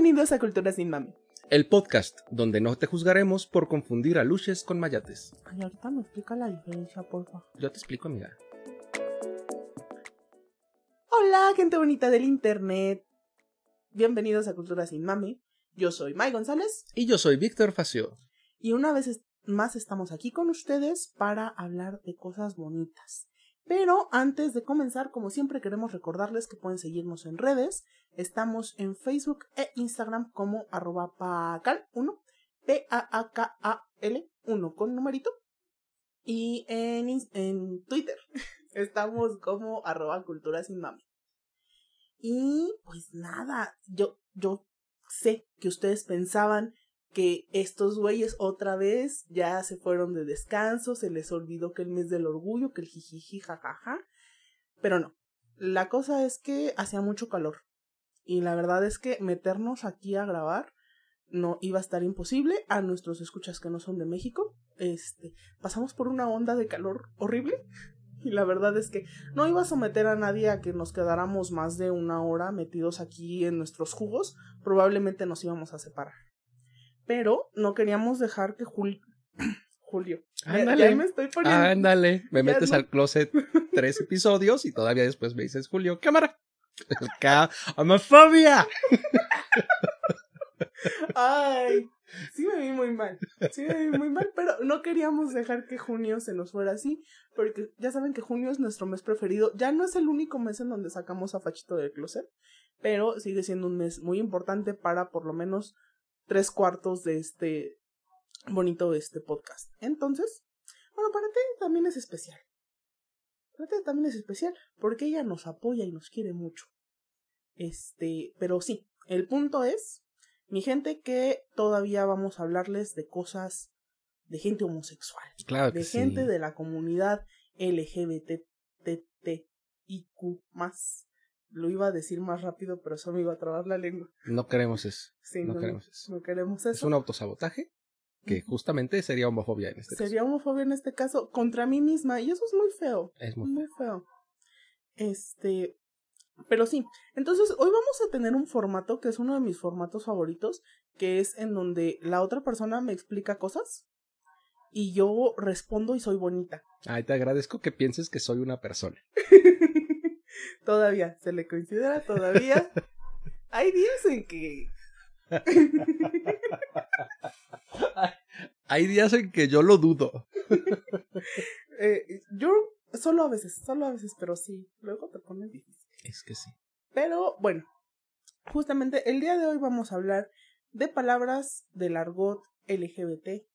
Bienvenidos a Cultura Sin Mami. El podcast donde no te juzgaremos por confundir a luches con mayates. Ay, ahorita me explica la diferencia, porfa. Yo te explico, amiga. Hola, gente bonita del internet. Bienvenidos a Cultura Sin Mami. Yo soy Mai González Y yo soy Víctor Facio. y una vez más estamos aquí con ustedes para hablar de cosas bonitas. Pero antes de comenzar, como siempre queremos recordarles que pueden seguirnos en redes. Estamos en Facebook e Instagram como arroba pacal1, P-A-A-K-A-L 1 con numerito. Y en, en Twitter estamos como arroba cultura sin mami. Y pues nada, yo, yo sé que ustedes pensaban que estos güeyes otra vez ya se fueron de descanso, se les olvidó que el mes del orgullo, que el jijiji jajaja, pero no. La cosa es que hacía mucho calor y la verdad es que meternos aquí a grabar no iba a estar imposible a nuestros escuchas que no son de México. Este, pasamos por una onda de calor horrible y la verdad es que no iba a someter a nadie a que nos quedáramos más de una hora metidos aquí en nuestros jugos, probablemente nos íbamos a separar. Pero no queríamos dejar que Jul- Julio. Ándale. Ya me estoy poniendo. Ándale, me metes no. al closet tres episodios y todavía después me dices, Julio, cámara. Homofobia. Ay, sí me vi muy mal. Sí me vi muy mal, pero no queríamos dejar que junio se nos fuera así, porque ya saben que junio es nuestro mes preferido. Ya no es el único mes en donde sacamos a Fachito del closet, pero sigue siendo un mes muy importante para por lo menos tres cuartos de este bonito este podcast. Entonces, bueno, para ti también es especial. Para ti también es especial porque ella nos apoya y nos quiere mucho. Este, pero sí, el punto es mi gente, que todavía vamos a hablarles de cosas de gente homosexual, Claro que de sí. gente de la comunidad LGBTTIQ. Lo iba a decir más rápido, pero eso me iba a trabar la lengua. No queremos eso. Sí, No queremos eso. no queremos Es eso. un autosabotaje que justamente sería homofobia en este Sería homofobia en este caso contra mí misma, y eso es muy feo. caso. Es muy Muy feo. Este. Pero sí. Entonces, hoy vamos a tener un formato que es uno de mis formatos favoritos, que es en donde la otra persona me explica cosas y yo respondo y soy bonita. Ay, te agradezco que pienses que soy una persona. todavía, se le considera todavía. Hay días en que. Hay días en que yo lo dudo. eh, yo solo a veces, solo a veces, pero sí, luego te pones difícil. Es que sí. Pero bueno, justamente el día de hoy vamos a hablar de palabras del argot LGBT.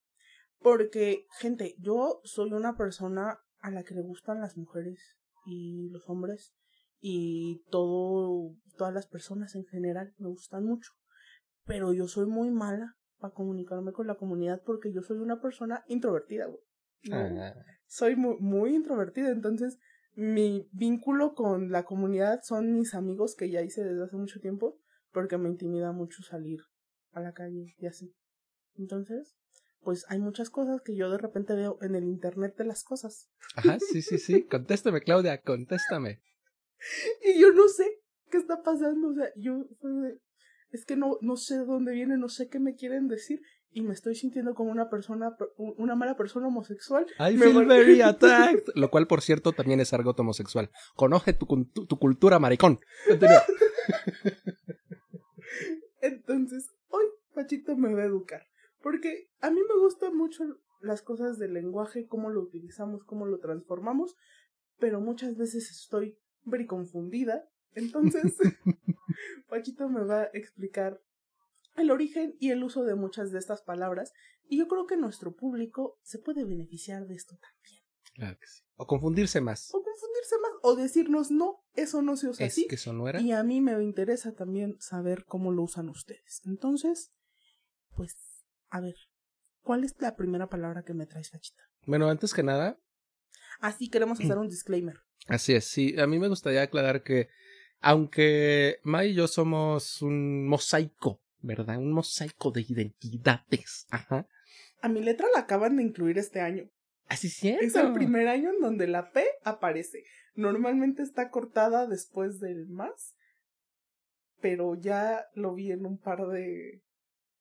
Porque, gente, yo soy una persona a la que le gustan las mujeres y los hombres y todo, todas las personas en general me gustan mucho. Pero yo soy muy mala para comunicarme con la comunidad porque yo soy una persona introvertida, güey. Ah, soy muy, muy introvertida, entonces mi vínculo con la comunidad son mis amigos que ya hice desde hace mucho tiempo, porque me intimida mucho salir a la calle y así. Entonces, pues hay muchas cosas que yo de repente veo en el internet de las cosas. Ajá, sí, sí, sí. Contéstame, Claudia, contéstame. Y yo no sé qué está pasando, o sea, yo es que no, no sé de dónde viene, no sé qué me quieren decir, y me estoy sintiendo como una persona, una mala persona homosexual. I Me feel very attacked. Lo cual, por cierto, también es argot homosexual. Conoce tu, tu, tu cultura, maricón. Entonces, hoy Pachito me va a educar. Porque a mí me gustan mucho las cosas del lenguaje, cómo lo utilizamos, cómo lo transformamos, pero muchas veces estoy very confundida. Entonces, Pachito me va a explicar el origen y el uso de muchas de estas palabras. Y yo creo que nuestro público se puede beneficiar de esto también. Claro que sí. O confundirse más. O confundirse más, o decirnos, no, eso no se usa Es así. que eso no era. Y a mí me interesa también saber cómo lo usan ustedes. Entonces, pues, a ver, ¿cuál es la primera palabra que me traes, Fachita? Bueno, antes que nada, Así queremos hacer un disclaimer. Así es. Sí, a mí me gustaría aclarar que, aunque Mai y yo somos un mosaico, ¿verdad? Un mosaico de identidades. Ajá. A mi letra la acaban de incluir este año. Así es cierto. Es el primer año en donde la P aparece. Normalmente está cortada después del más. pero ya lo vi en un par de...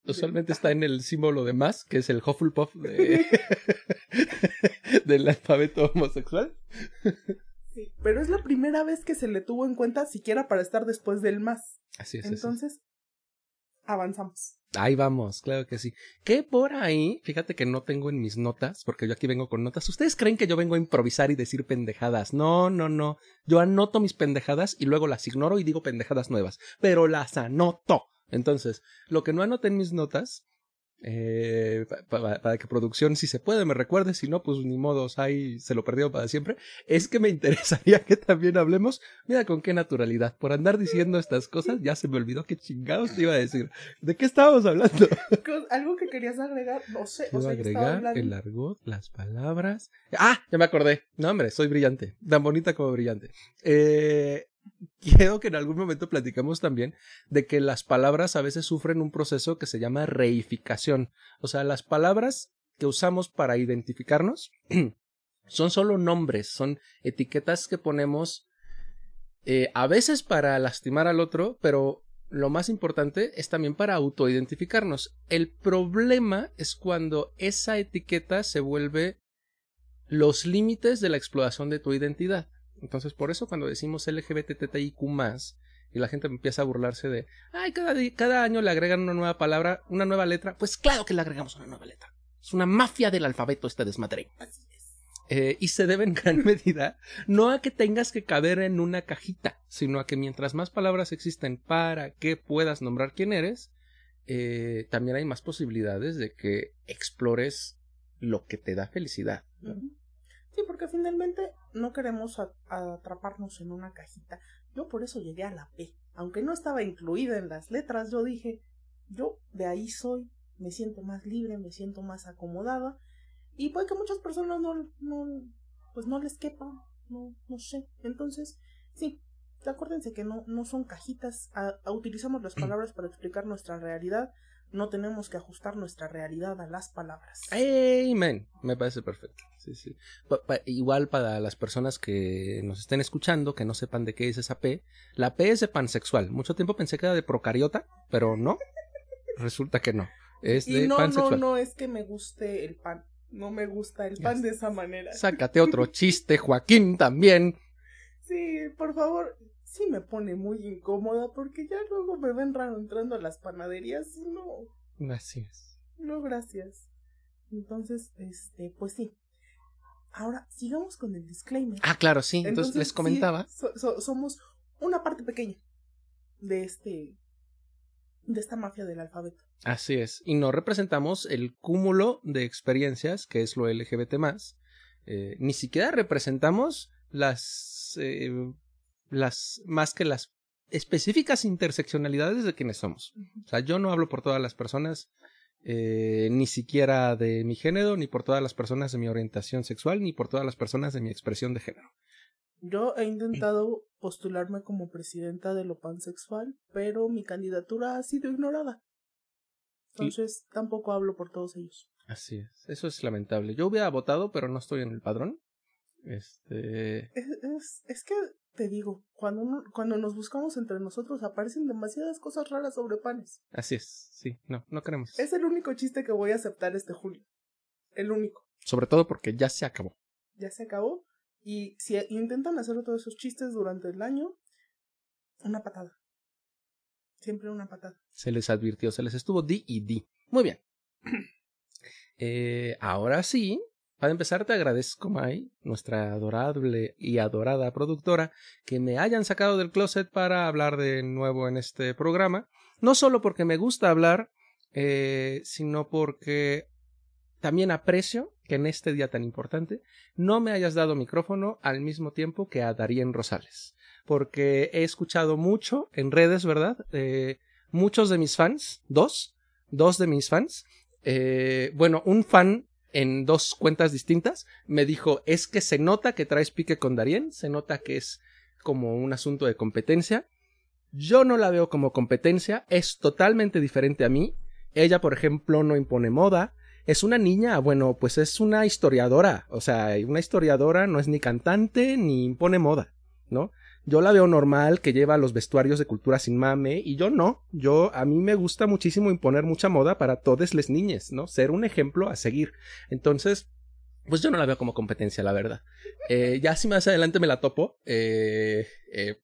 Usualmente está en el símbolo de más, que es el Hufflepuff de... del alfabeto homosexual. Sí, pero es la primera vez que se le tuvo en cuenta siquiera para estar después del más. Así es. Entonces, avanzamos. Ahí vamos, claro que sí. Que por ahí, fíjate que no tengo en mis notas, porque yo aquí vengo con notas. ¿Ustedes creen que yo vengo a improvisar y decir pendejadas? No, no, no. Yo anoto mis pendejadas y luego las ignoro y digo pendejadas nuevas. Pero las anoto. Entonces, lo que no anoté en mis notas eh, para que producción, si se puede, me recuerde, si no, pues ni modos, ahí se lo perdió para siempre, es que me interesaría que también hablemos, mira con qué naturalidad, por andar diciendo estas cosas, ya se me olvidó qué chingados te iba a decir, ¿de qué estábamos hablando? Algo que querías agregar, no sé, o sea, agregar el argot, las palabras, ah, ya me acordé, no hombre, soy brillante, tan bonita como brillante, eh, quiero que en algún momento platicamos también de que las palabras a veces sufren un proceso que se llama reificación. O sea, las palabras que usamos para identificarnos son solo nombres, son etiquetas que ponemos eh, a veces para lastimar al otro, pero lo más importante es también para autoidentificarnos. El problema es cuando esa etiqueta se vuelve los límites de la exploración de tu identidad. Entonces, por eso cuando decimos LGBTTIQ y la gente empieza a burlarse de, ay, cada, cada año le agregan una nueva palabra, una nueva letra, pues claro que le agregamos una nueva letra. Es una mafia del alfabeto este desmadre. Así es. Eh, y se debe en gran medida no a que tengas que caber en una cajita, sino a que mientras más palabras existen para que puedas nombrar quién eres, eh, también hay más posibilidades de que explores lo que te da felicidad. Sí, porque finalmente no queremos atraparnos en una cajita. Yo por eso llegué a la P. Aunque no estaba incluida en las letras, yo dije, yo de ahí soy, me siento más libre, me siento más acomodada. Y puede que muchas personas no, no pues no les quepa, no, no sé. Entonces, sí, acuérdense que no, no son cajitas, utilizamos las palabras para explicar nuestra realidad, no tenemos que ajustar nuestra realidad a las palabras. Amen. Me parece perfecto. Sí, sí. igual para las personas que nos estén escuchando, que no sepan de qué es esa P, la P es de pansexual. Mucho tiempo pensé que era de procariota, pero no. Resulta que no. Es de y no, pansexual. No, no es que me guste el pan. No me gusta el pan de esa manera. Sácate otro chiste, Joaquín, también. Sí, por favor sí me pone muy incómoda porque ya luego me ven raro entrando a las panaderías y no. Gracias. No, gracias. Entonces, este, pues sí. Ahora, sigamos con el disclaimer. Ah, claro, sí. Entonces, les comentaba. somos una parte pequeña de este. de esta mafia del alfabeto. Así es. Y no representamos el cúmulo de experiencias que es lo LGBT. Eh, ni siquiera representamos las eh, las más que las específicas interseccionalidades de quienes somos. O sea, yo no hablo por todas las personas, eh, ni siquiera de mi género, ni por todas las personas de mi orientación sexual, ni por todas las personas de mi expresión de género. Yo he intentado postularme como presidenta de lo pansexual, pero mi candidatura ha sido ignorada. Entonces, tampoco hablo por todos ellos. Así es, eso es lamentable. Yo hubiera votado, pero no estoy en el padrón. Este. Es, es, que te digo, cuando, cuando nos buscamos entre nosotros aparecen demasiadas cosas raras sobre panes. Así es, sí, no, no queremos. Es el único chiste que voy a aceptar este julio. El único. Sobre todo porque ya se acabó. Ya se acabó. Y si intentan hacer todos esos chistes durante el año, una patada. Siempre una patada. Se les advirtió, se les estuvo di y di. Muy bien. eh, ahora sí, para empezar, te agradezco, Mai, nuestra adorable y adorada productora, que me hayan sacado del closet para hablar de nuevo en este programa. No solo porque me gusta hablar, eh, sino porque también aprecio que en este día tan importante no me hayas dado micrófono al mismo tiempo que a Darien Rosales. Porque he escuchado mucho en redes, ¿verdad? Eh, muchos de mis fans, dos, dos de mis fans. Eh, bueno, un fan en dos cuentas distintas, me dijo, es que se nota que traes pique con Darien, se nota que es como un asunto de competencia. Yo no la veo como competencia, es totalmente diferente a mí. Ella, por ejemplo, no impone moda. Es una niña, bueno, pues es una historiadora. O sea, una historiadora no es ni cantante ni impone moda, ¿no? Yo la veo normal, que lleva los vestuarios de cultura sin mame, y yo no. Yo, a mí me gusta muchísimo imponer mucha moda para todas las niñas, ¿no? Ser un ejemplo a seguir. Entonces, pues yo no la veo como competencia, la verdad. Eh, ya si más adelante me la topo, eh, eh,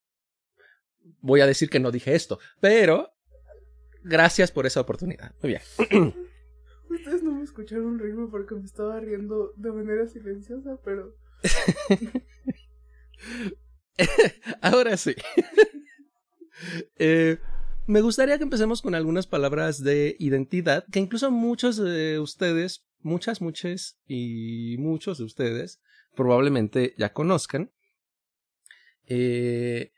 voy a decir que no dije esto, pero gracias por esa oportunidad. Muy bien. Ustedes no me escucharon reírme porque me estaba riendo de manera silenciosa, pero... Ahora sí. eh, me gustaría que empecemos con algunas palabras de identidad que incluso muchos de ustedes, muchas, muchas y muchos de ustedes probablemente ya conozcan. Eh,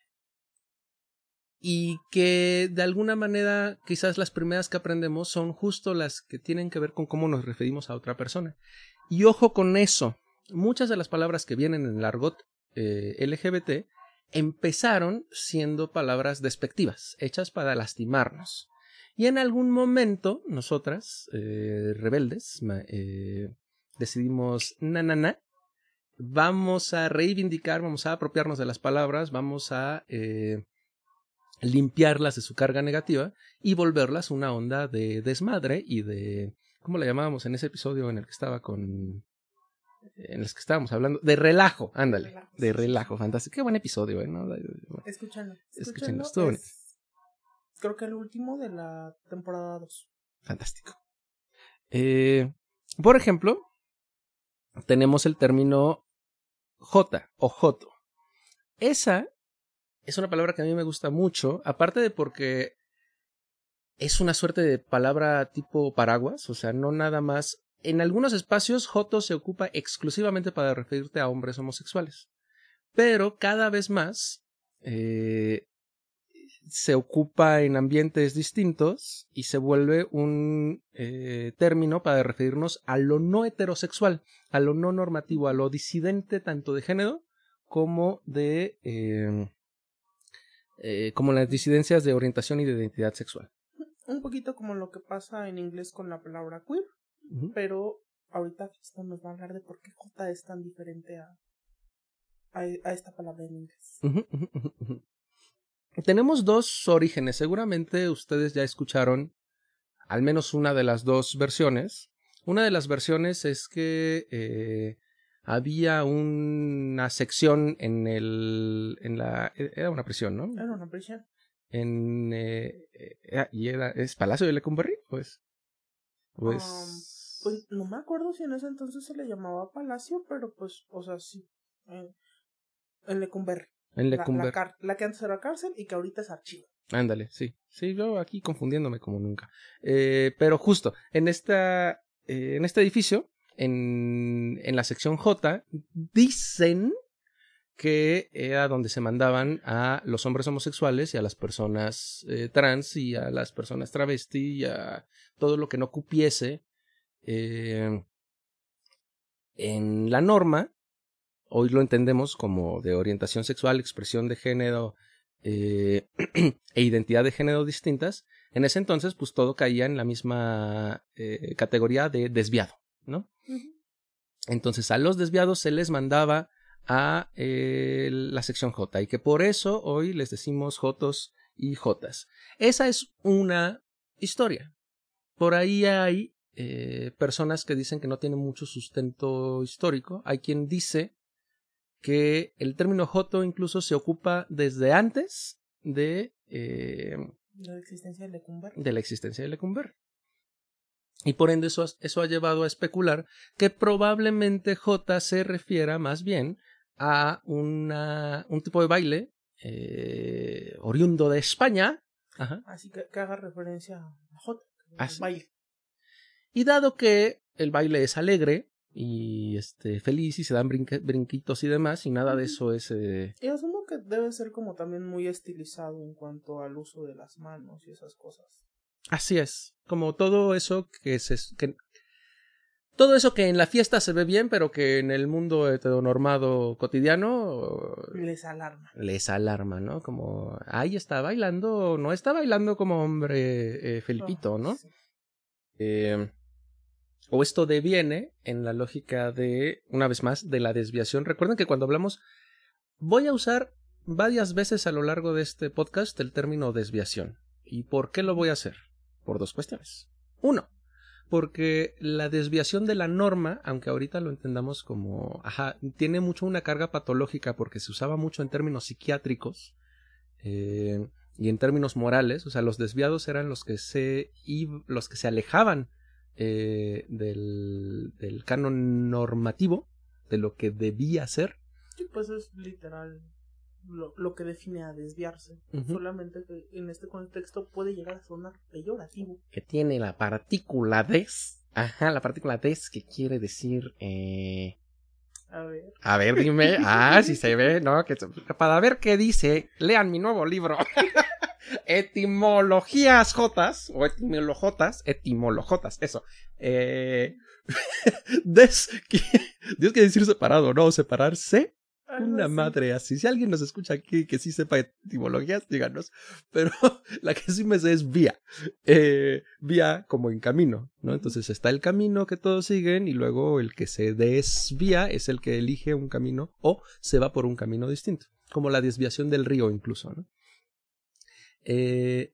y que de alguna manera quizás las primeras que aprendemos son justo las que tienen que ver con cómo nos referimos a otra persona. Y ojo con eso, muchas de las palabras que vienen en el argot eh, LGBT empezaron siendo palabras despectivas, hechas para lastimarnos. Y en algún momento, nosotras, eh, rebeldes, eh, decidimos, na, na, na, vamos a reivindicar, vamos a apropiarnos de las palabras, vamos a limpiarlas de su carga negativa y volverlas una onda de desmadre y de, ¿cómo la llamábamos en ese episodio en el que estaba con en los que estábamos hablando, de relajo, ándale, Relajo, de relajo, fantástico, qué buen episodio, ¿eh? ¿no? Escúchenlo. estuvo es- Creo que el último de la temporada 2. Fantástico. Eh, por ejemplo, tenemos el término J o Joto. Esa es una palabra que a mí me gusta mucho, aparte de porque es una suerte de palabra tipo paraguas, o sea, no nada más. En algunos espacios, Joto se ocupa exclusivamente para referirte a hombres homosexuales, pero cada vez más eh, se ocupa en ambientes distintos y se vuelve un eh, término para referirnos a lo no heterosexual, a lo no normativo, a lo disidente tanto de género como de eh, eh, como las disidencias de orientación y de identidad sexual. Un poquito como lo que pasa en inglés con la palabra queer, pero ahorita Cristian nos va a hablar de por qué J es tan diferente a, a, a esta palabra en inglés. Tenemos dos orígenes. Seguramente ustedes ya escucharon al menos una de las dos versiones. Una de las versiones es que eh, había una sección en el en la era una prisión, ¿no? Era una prisión. En eh, eh, y era es Palacio de Lecumberri, pues. Pues Um, Pues no me acuerdo si en ese entonces se le llamaba Palacio, pero pues, o sea, sí. En, en Lecumberri. en La, Lecumberri. la, la que antes era cárcel y que ahorita es archivo. Ándale, sí. Sí, yo aquí confundiéndome como nunca. Eh, pero justo, en esta. eh, en este edificio, en, en la sección J, dicen que era donde se mandaban a los hombres homosexuales y a las personas eh, trans y a las personas travesti y a todo lo que no cupiese eh, en la norma. Hoy lo entendemos como de orientación sexual, expresión de género eh, e identidad de género distintas. En ese entonces, pues todo caía en la misma eh, categoría de desviado, ¿no? Entonces a los desviados se les mandaba a eh, la sección J y que por eso hoy les decimos Jotos y Jotas. Esa es una historia. Por ahí hay eh, personas que dicen que no tiene mucho sustento histórico. Hay quien dice que el término Joto incluso se ocupa desde antes de, eh, La existencia de Lecumberri. de la existencia de Lecumberri. Y por ende eso, eso ha llevado a especular que probablemente J se refiera más bien a una, un tipo de baile eh, oriundo de España. Ajá. Así que, que haga referencia a J. Baile. Y dado que el baile es alegre y este, feliz y se dan brinque- brinquitos y demás, y nada de eso es... eh, Y asumo que debe ser como también muy estilizado en cuanto al uso de las manos y esas cosas. Así es, como todo eso que se... Que, todo eso que en la fiesta se ve bien, pero que en el mundo heteronormado cotidiano Les alarma. les alarma, ¿no? Como, ahí está bailando, no está bailando como hombre eh, Felipito, ¿no? Ah, sí. Eh, o esto deviene en la lógica de, una vez más, de la desviación. Recuerden que cuando hablamos, voy a usar varias veces a lo largo de este podcast el término desviación. ¿Y por qué lo voy a hacer? Por dos cuestiones. Uno, porque la desviación de la norma, aunque ahorita lo entendamos como, ajá, tiene mucho una carga patológica porque se usaba mucho en términos psiquiátricos eh, y en términos morales, o sea, los desviados eran los que se, los que se alejaban eh, del, del canon normativo, de lo que debía ser. Sí, pues es literal lo, lo que define a desviarse. Solamente que en este contexto puede llegar a sonar peyorativo. Que tiene la partícula des. Ajá, la partícula des que quiere decir. Eh... A ver. A ver, dime. Ah, si se ve, ¿no? Que, para ver qué dice, lean mi nuevo libro. Etimologías Jotas, o etimolojotas, etimolojotas, eso. Eh, des, Dios que decir separado, ¿no? Separarse una madre así. Si alguien nos escucha aquí que sí sepa etimologías, díganos. Pero la que sí me sé es vía. Eh, vía como en camino, ¿no? Entonces está el camino que todos siguen y luego el que se desvía es el que elige un camino o se va por un camino distinto. Como la desviación del río incluso, ¿no? Eh,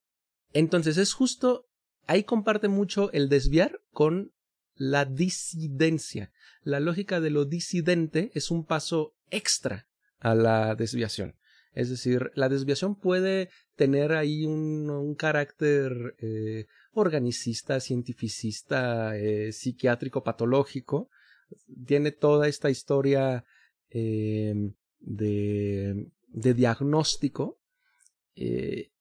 entonces es justo, ahí comparte mucho el desviar con la disidencia. La lógica de lo disidente es un paso extra a la desviación. Es decir, la desviación puede tener ahí un, carácter eh, organicista, cientificista, eh, psiquiátrico, patológico. Tiene toda esta historia eh, de, de, diagnóstico.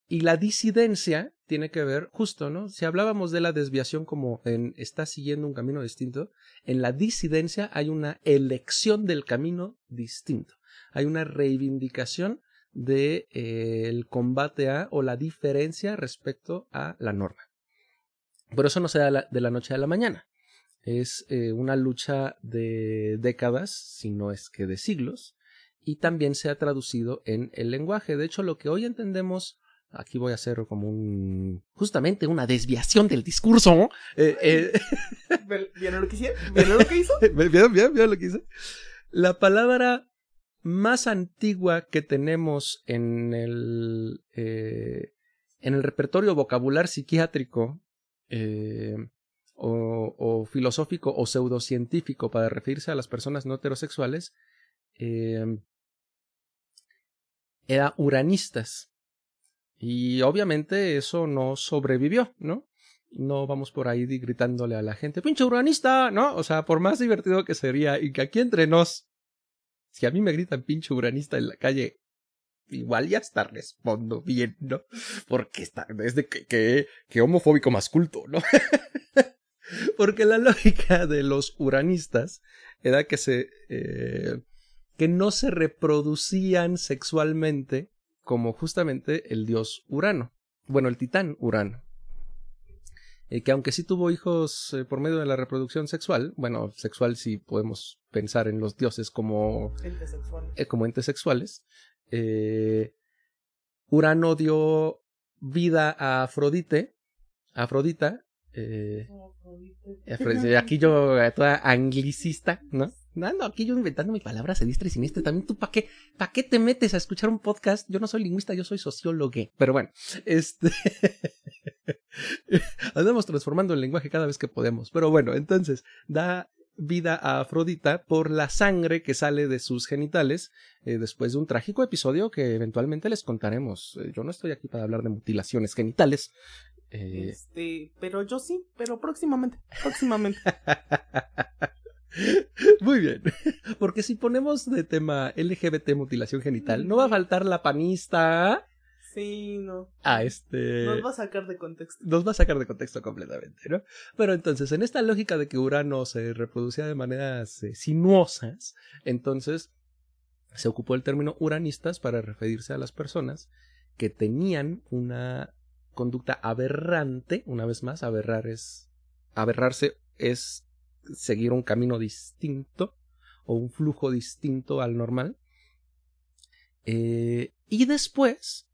Y la disidencia tiene que ver justo, ¿no? Si hablábamos de la desviación como en está siguiendo un camino distinto, en la disidencia hay una elección del camino distinto. Hay una reivindicación del de, eh, combate a o la diferencia respecto a la norma. Por eso no se da de la noche a la mañana. Es eh, una lucha de décadas, si no es que de siglos, y también se ha traducido en el lenguaje. De hecho, lo que hoy entendemos Aquí voy a hacer como un. justamente una desviación del discurso. Eh, eh. ¿Vieron lo que hice? ¿Vieron lo que hizo? ¿Vieron, lo que hice? La palabra más antigua que tenemos en el. Eh, en el repertorio vocabular psiquiátrico eh, o, o, filosófico o pseudocientífico para referirse a las personas no heterosexuales era uranistas. Y obviamente eso no sobrevivió, ¿no? No vamos por ahí gritándole a la gente, pinche urbanista, ¿no? O sea, por más divertido que sería y que aquí entre nos, si a mí me gritan pinche urbanista en la calle, igual ya hasta respondo bien, ¿no? Porque está, es de que, que, homofóbico más culto, ¿no? Porque la lógica de los uranistas era que se, eh, que no se reproducían sexualmente como justamente el dios Urano, bueno, el titán Urano. Eh, que aunque sí tuvo hijos eh, por medio de la reproducción sexual, bueno, sexual sí podemos pensar en los dioses como entes sexuales, eh, como entes sexuales Urano dio vida a Afrodite, Afrodita, aquí yo toda anglicista, ¿no? No, no, aquí yo inventando mi palabra se y siniestra. También tú, ¿para qué, ¿para qué te metes a escuchar un podcast? Yo no soy lingüista, yo soy sociólogo. Pero bueno, este. Andamos transformando el lenguaje cada vez que podemos. Pero bueno, entonces, da vida a Afrodita por la sangre que sale de sus genitales eh, después de un trágico episodio que eventualmente les contaremos. Eh, yo no estoy aquí para hablar de mutilaciones genitales. Eh, este, pero yo sí, pero próximamente, próximamente. Muy bien. Porque si ponemos de tema LGBT mutilación genital, no va a faltar la panista. Sí, no. A este. Nos va a sacar de contexto. Nos va a sacar de contexto completamente, ¿no? Pero entonces, en esta lógica de que Urano se reproducía de maneras eh, sinuosas, entonces se ocupó el término uranistas para referirse a las personas que tenían una conducta aberrante, una vez más, aberrar es. aberrarse es seguir un camino distinto o un flujo distinto al normal. Eh, y después,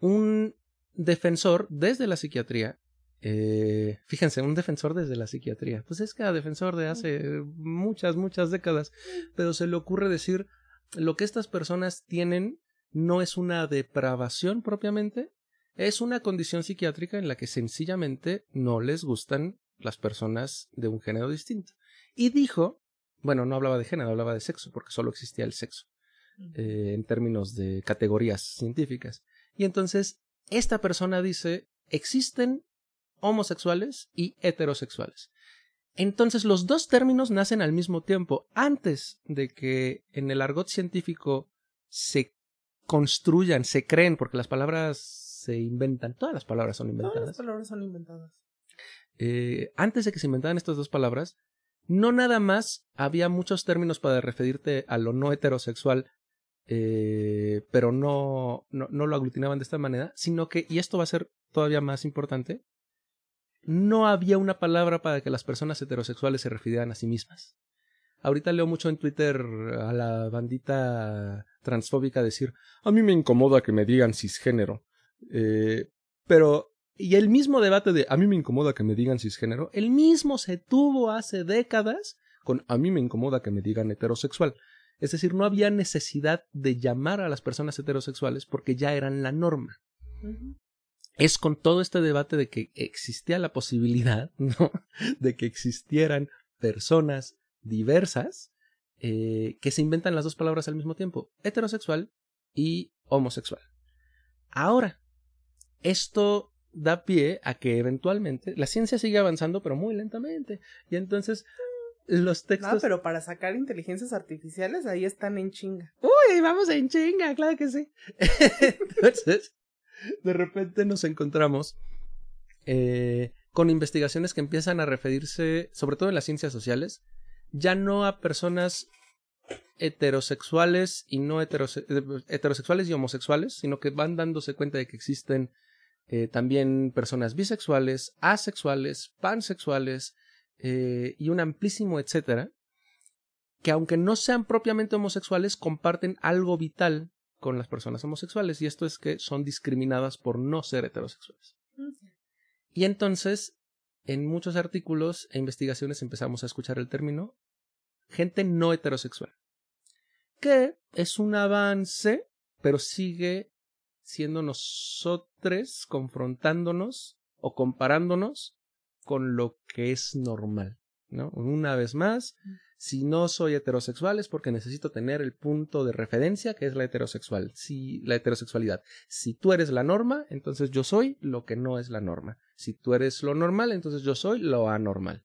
un defensor desde la psiquiatría, eh, fíjense, un defensor desde la psiquiatría, pues es cada defensor de hace muchas, muchas décadas, pero se le ocurre decir lo que estas personas tienen no es una depravación propiamente, es una condición psiquiátrica en la que sencillamente no les gustan las personas de un género distinto. Y dijo, bueno, no hablaba de género, hablaba de sexo, porque solo existía el sexo, eh, en términos de categorías científicas. Y entonces, esta persona dice, existen homosexuales y heterosexuales. Entonces los dos términos nacen al mismo tiempo, antes de que en el argot científico se construyan, se creen, porque las palabras se inventan, todas las palabras son inventadas. Todas las palabras son inventadas. Eh, antes de que se inventaran estas dos palabras, no nada más había muchos términos para referirte a lo no heterosexual, eh, pero no, no, lo aglutinaban de esta manera, sino que, y esto va a ser todavía más importante, no había una palabra para que las personas heterosexuales se refirieran a sí mismas. Ahorita leo mucho en Twitter a la bandita transfóbica decir, a mí me incomoda que me digan cisgénero. Eh, pero, y el mismo debate de a mí me incomoda que me digan cisgénero, el mismo se tuvo hace décadas con a mí me incomoda que me digan heterosexual. Es decir, no había necesidad de llamar a las personas heterosexuales porque ya eran la norma es con todo este debate de que existía la posibilidad, ¿no? De que existieran personas diversas eh, que se inventan las dos palabras al mismo tiempo, heterosexual y homosexual. Ahora, esto da pie a que eventualmente la ciencia sigue avanzando, pero muy lentamente. Y entonces los textos. No, pero para sacar inteligencias artificiales ahí están en chinga. Uy, vamos en chinga, claro que sí. entonces, de repente nos encontramos eh, con investigaciones que empiezan a referirse, sobre todo en las ciencias sociales, ya no a personas heterosexuales y no heterosexuales y homosexuales, sino que van dándose cuenta de que existen eh, también personas bisexuales, asexuales, pansexuales eh, y un amplísimo etcétera, que aunque no sean propiamente homosexuales, comparten algo vital con las personas homosexuales y esto es que son discriminadas por no ser heterosexuales. Y entonces, en muchos artículos e investigaciones empezamos a escuchar el término gente no heterosexual, que es un avance, pero sigue siendo nosotros confrontándonos o comparándonos con lo que es normal, ¿no? Una vez más, si no soy heterosexual es porque necesito tener el punto de referencia que es la heterosexual, si la heterosexualidad. Si tú eres la norma, entonces yo soy lo que no es la norma. Si tú eres lo normal, entonces yo soy lo anormal.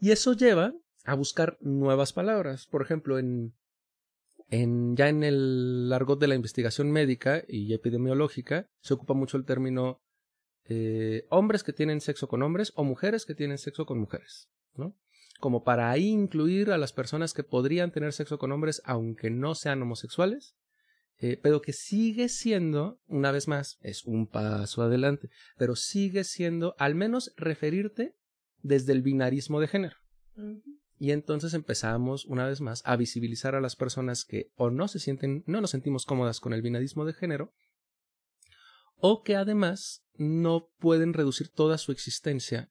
Y eso lleva a buscar nuevas palabras. Por ejemplo, en, ya en el argot de la investigación médica y epidemiológica se ocupa mucho el término eh, hombres que tienen sexo con hombres o mujeres que tienen sexo con mujeres, ¿no? como para ahí incluir a las personas que podrían tener sexo con hombres aunque no sean homosexuales, eh, pero que sigue siendo, una vez más, es un paso adelante, pero sigue siendo al menos referirte desde el binarismo de género. Y entonces empezamos, una vez más, a visibilizar a las personas que o no se sienten, no nos sentimos cómodas con el binarismo de género, o que además no pueden reducir toda su existencia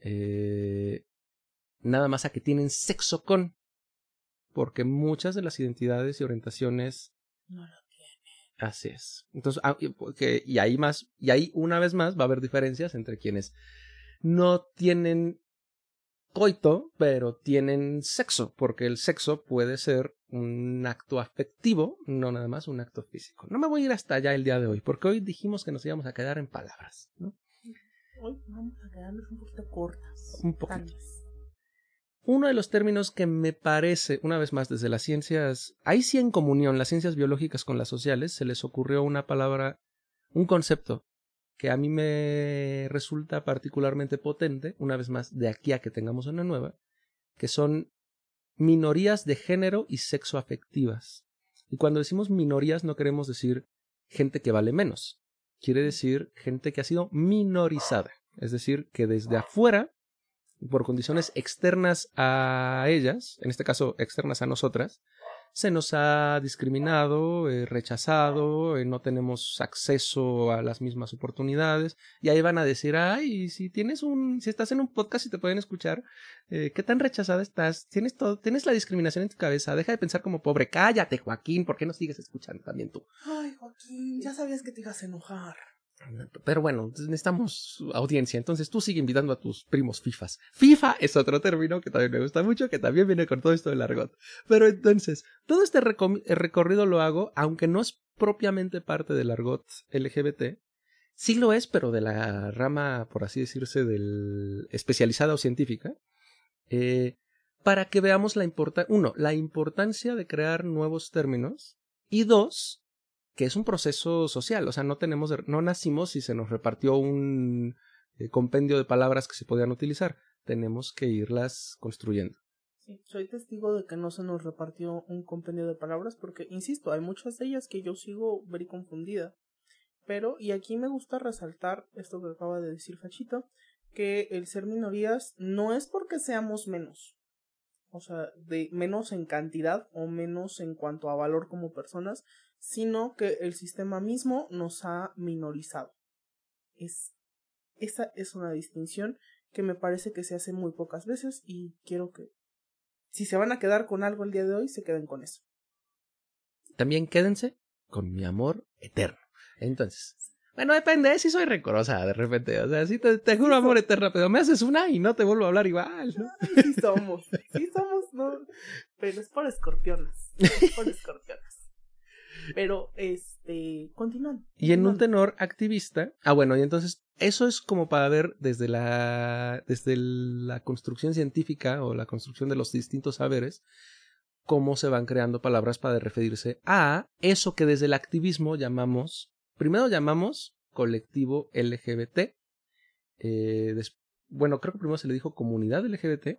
eh, nada más a que tienen sexo con. Porque muchas de las identidades y orientaciones no lo tienen. Así es. Entonces, ah, porque, y ahí más, y ahí una vez más va a haber diferencias entre quienes no tienen coito, pero tienen sexo, porque el sexo puede ser un acto afectivo, no nada más un acto físico. No me voy a ir hasta allá el día de hoy, porque hoy dijimos que nos íbamos a quedar en palabras, ¿no? Hoy vamos a quedarnos un poquito cortas. Un poquito. Uno de los términos que me parece, una vez más, desde las ciencias, ahí sí en comunión, las ciencias biológicas con las sociales, se les ocurrió una palabra, un concepto que a mí me resulta particularmente potente, una vez más, de aquí a que tengamos una nueva, que son minorías de género y sexo afectivas. Y cuando decimos minorías no queremos decir gente que vale menos, quiere decir gente que ha sido minorizada, es decir, que desde afuera por condiciones externas a ellas, en este caso externas a nosotras, se nos ha discriminado, eh, rechazado, eh, no tenemos acceso a las mismas oportunidades y ahí van a decir, ay, si tienes un, si estás en un podcast y te pueden escuchar, eh, ¿qué tan rechazada estás? Tienes todo, tienes la discriminación en tu cabeza, deja de pensar como pobre, cállate Joaquín, ¿por qué no sigues escuchando también tú? Ay, Joaquín, ya sabías que te ibas a enojar. Pero bueno, necesitamos audiencia. Entonces tú sigue invitando a tus primos FIFAs. FIFA es otro término que también me gusta mucho, que también viene con todo esto del argot. Pero entonces, todo este recorrido lo hago, aunque no es propiamente parte del argot LGBT. Sí lo es, pero de la rama, por así decirse, del especializada o científica. Eh, para que veamos la importancia, uno, la importancia de crear nuevos términos. Y dos, que es un proceso social, o sea, no tenemos, no nacimos y se nos repartió un eh, compendio de palabras que se podían utilizar, tenemos que irlas construyendo. Sí, soy testigo de que no se nos repartió un compendio de palabras porque, insisto, hay muchas de ellas que yo sigo very confundida. Pero, y aquí me gusta resaltar esto que acaba de decir Fachito, que el ser minorías no es porque seamos menos, o sea, de menos en cantidad o menos en cuanto a valor como personas, sino que el sistema mismo nos ha minorizado. Es, esa es una distinción que me parece que se hace muy pocas veces y quiero que si se van a quedar con algo el día de hoy, se queden con eso. También quédense con mi amor eterno. Entonces, bueno, depende, si soy rencorosa de repente, o sea, si te, juro amor eterno, pero me haces una y no te vuelvo a hablar igual, ¿no? sí somos, sí somos, no, pero es por escorpiones, es por escorpiones. Pero, este, continúan. Y en un tenor activista, ah, bueno, y entonces eso es como para ver desde la, desde la construcción científica o la construcción de los distintos saberes, cómo se van creando palabras para referirse a eso que desde el activismo llamamos, primero llamamos colectivo LGBT, eh, bueno, creo que primero se le dijo comunidad LGBT,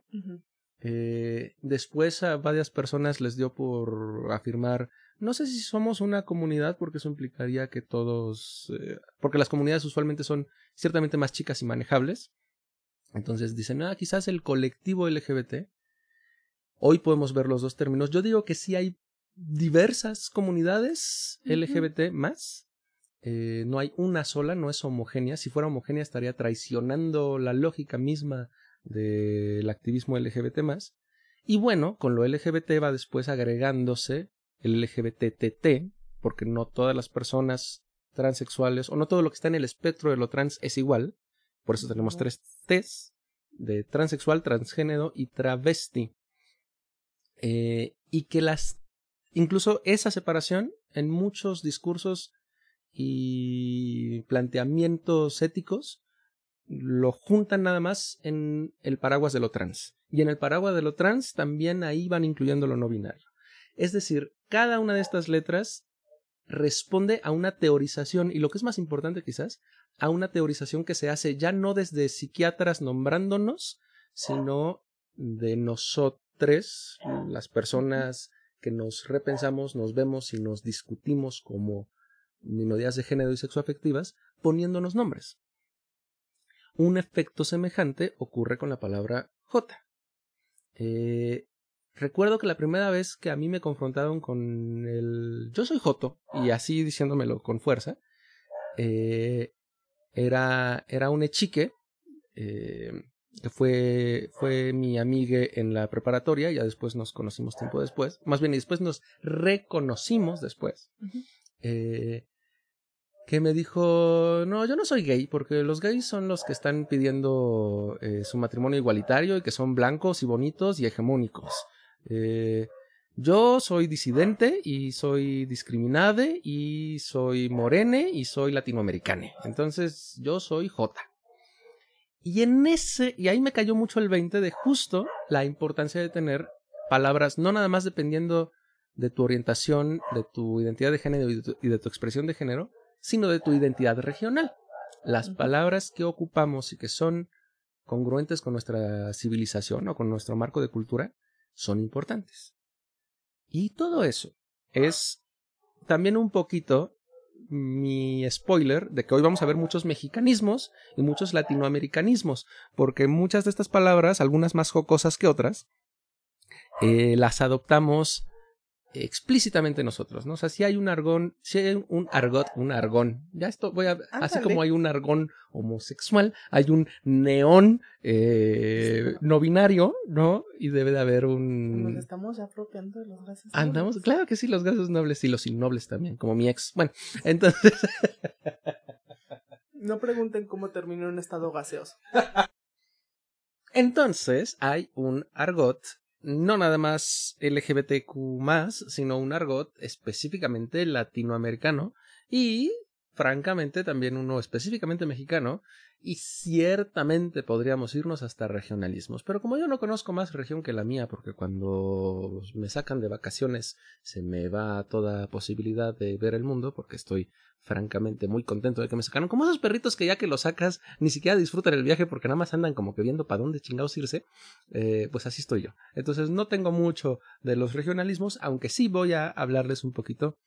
eh, después a varias personas les dio por afirmar no sé si somos una comunidad porque eso implicaría que todos, eh, porque las comunidades usualmente son ciertamente más chicas y manejables. Entonces dicen, ah, quizás el colectivo LGBT. Hoy podemos ver los dos términos. Yo digo que sí hay diversas comunidades LGBT más. Eh, no hay una sola, no es homogénea. Si fuera homogénea estaría traicionando la lógica misma del activismo LGBT más. Y bueno, con lo LGBT va después agregándose el LGBTT, porque no todas las personas transexuales o no todo lo que está en el espectro de lo trans es igual. Por eso tenemos tres T's de transexual, transgénero y travesti. Eh, y que las incluso esa separación en muchos discursos y planteamientos éticos lo juntan nada más en el paraguas de lo trans. Y en el paraguas de lo trans también ahí van incluyendo lo no binario. Es decir, cada una de estas letras responde a una teorización y lo que es más importante quizás, a una teorización que se hace ya no desde psiquiatras nombrándonos, sino de nosotros, las personas que nos repensamos, nos vemos y nos discutimos como minorías de género y sexoafectivas, poniéndonos nombres. Un efecto semejante ocurre con la palabra J. Eh, Recuerdo que la primera vez que a mí me confrontaron con el yo soy Joto, y así diciéndomelo con fuerza, eh, era, era un echique eh, que fue, fue mi amiga en la preparatoria, ya después nos conocimos tiempo después, más bien después nos reconocimos después, eh, que me dijo, no, yo no soy gay, porque los gays son los que están pidiendo su matrimonio igualitario y que son blancos y bonitos y hegemónicos. Eh, yo soy disidente y soy discriminade y soy morene y soy latinoamericane. Entonces yo soy J. Y en ese, y ahí me cayó mucho el 20 de justo la importancia de tener palabras, no nada más dependiendo de tu orientación, de tu identidad de género y de tu, expresión de género, sino de tu identidad regional. Las palabras que ocupamos y que son congruentes con nuestra civilización o con nuestro marco de cultura, son importantes. Y todo eso es también un poquito mi spoiler de que hoy vamos a ver muchos mexicanismos y muchos latinoamericanismos, porque muchas de estas palabras, algunas más jocosas que otras, eh, las adoptamos explícitamente nosotros, ¿no? O sea, si hay un argón, si hay un argot, un argón, ya esto voy a, así como hay un argón homosexual, hay un neón eh, no binario, ¿no? Y debe de haber un... Nos estamos apropiando de los gases Andamos, nobles. claro que sí, los gases nobles y los innobles también, como mi ex. Bueno, entonces... no pregunten cómo terminó en estado gaseoso. Entonces hay un argot no nada más LGBTQ sino un argot específicamente latinoamericano y, francamente, también uno específicamente mexicano, y ciertamente podríamos irnos hasta regionalismos. Pero como yo no conozco más región que la mía, porque cuando me sacan de vacaciones se me va toda posibilidad de ver el mundo, porque estoy francamente muy contento de que me sacaron. Como esos perritos que ya que los sacas ni siquiera disfrutan el viaje porque nada más andan como que viendo para dónde chingados irse, eh, pues así estoy yo. Entonces no tengo mucho de los regionalismos, aunque sí voy a hablarles un poquito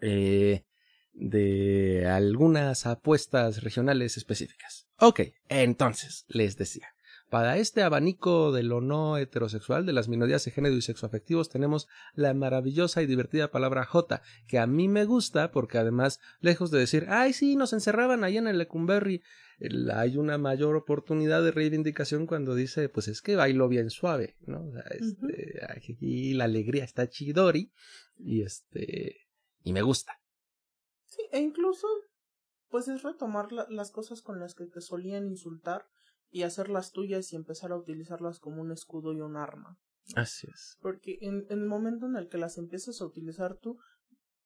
eh, de algunas apuestas regionales específicas. Ok, entonces les decía. Para este abanico de lo no heterosexual, de las minorías de género y sexoafectivos, tenemos la maravillosa y divertida palabra J, que a mí me gusta porque además, lejos de decir, ay, sí, nos encerraban ahí en el Lecumberri, hay una mayor oportunidad de reivindicación cuando dice, pues es que bailo bien suave, ¿no? O sea, este, aquí la alegría está chidori y este, y me gusta. Sí, e incluso, pues es retomar las cosas con las que te solían insultar y hacerlas tuyas y empezar a utilizarlas como un escudo y un arma. Así es. Porque en, en el momento en el que las empiezas a utilizar tú,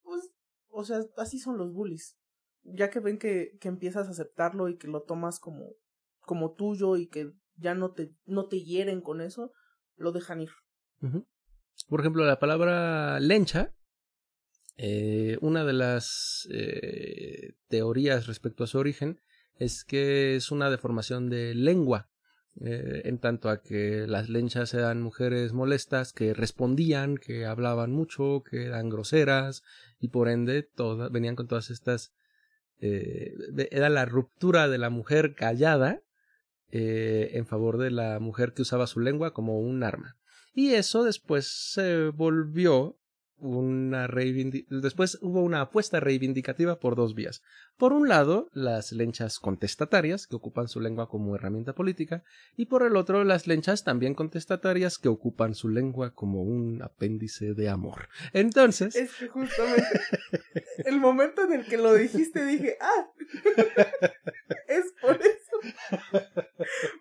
pues, o sea, así son los bullies. Ya que ven que, que empiezas a aceptarlo y que lo tomas como, como tuyo y que ya no te, no te hieren con eso, lo dejan ir. Por ejemplo, la palabra lencha, eh, una de las eh, teorías respecto a su origen es que es una deformación de lengua, eh, en tanto a que las lenchas eran mujeres molestas que respondían, que hablaban mucho, que eran groseras y por ende todas, venían con todas estas... Eh, era la ruptura de la mujer callada en favor de la mujer que usaba su lengua como un arma. Y eso después se volvió una después hubo una apuesta reivindicativa por dos vías. Por un lado, las lenchas contestatarias, que ocupan su lengua como herramienta política, y por el otro, las lenchas también contestatarias, que ocupan su lengua como un apéndice de amor. Entonces... Es justamente el momento en el que lo dijiste dije, ah, es por eso.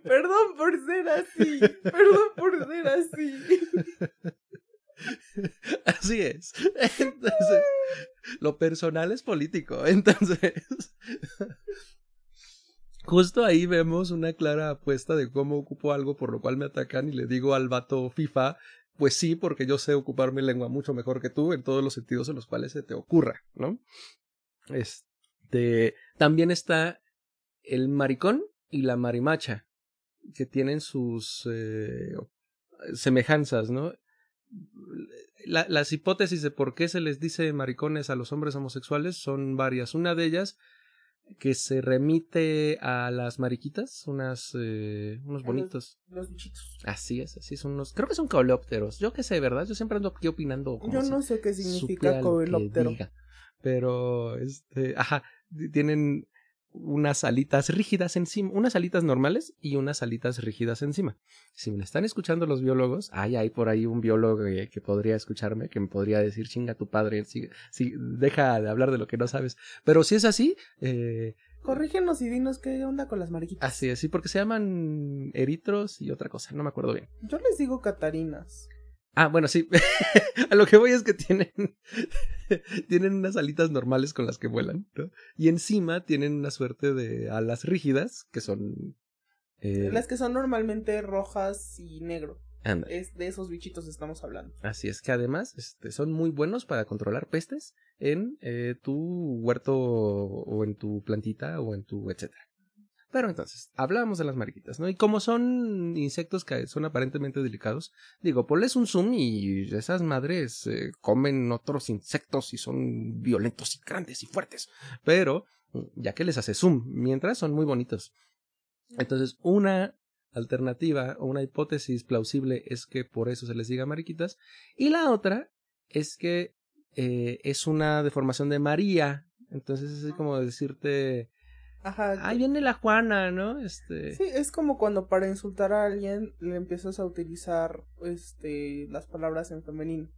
Perdón por ser así, perdón por ser así. Así es. Entonces, lo personal es político. Entonces, justo ahí vemos una clara apuesta de cómo ocupo algo por lo cual me atacan y le digo al vato FIFA, pues sí, porque yo sé ocupar mi lengua mucho mejor que tú en todos los sentidos en los cuales se te ocurra, ¿no? Este, también está el maricón y la marimacha, que tienen sus eh, semejanzas, ¿no? Las hipótesis de por qué se les dice maricones a los hombres homosexuales son varias. Una de ellas que se remite a las mariquitas, unas, eh, unos bonitos. Los, bichitos. Así es, así son unos. Creo que son coleópteros. Yo qué sé, ¿verdad? Yo siempre ando aquí opinando. Yo no sé qué significa coleóptero. Pero, este, ajá, tienen unas alitas rígidas encima, unas alitas normales y unas alitas rígidas encima. Si me están escuchando los biólogos, hay, hay por ahí un biólogo que, podría escucharme, que me podría decir, chinga tu padre, si, si, deja de hablar de lo que no sabes. Pero si es así, eh, Corrígenos y dinos qué onda con las mariquitas. Así es, sí, porque se llaman eritros y otra cosa, no me acuerdo bien. Yo les digo catarinas. Ah, bueno, sí. a lo que voy es que tienen, tienen unas alitas normales con las que vuelan, ¿no? Y encima tienen una suerte de alas rígidas, que son... Eh... Las que son normalmente rojas y negro. Es de esos bichitos estamos hablando. Así es que además este, son muy buenos para controlar pestes en eh, tu huerto o en tu plantita o en tu etcétera. Pero entonces, hablábamos de las mariquitas, ¿no? Y como son insectos que son aparentemente delicados, digo, ponles un zoom y esas madres eh, comen otros insectos y son violentos y grandes y fuertes. Pero, ya que les hace zoom, mientras son muy bonitos. Entonces, una alternativa o una hipótesis plausible es que por eso se les diga mariquitas. Y la otra es que eh, es una deformación de María. Entonces es como decirte, Ajá. ahí viene la Juana, ¿no? Este, Sí, es como cuando para insultar a alguien le empiezas a utilizar este las palabras en femenino.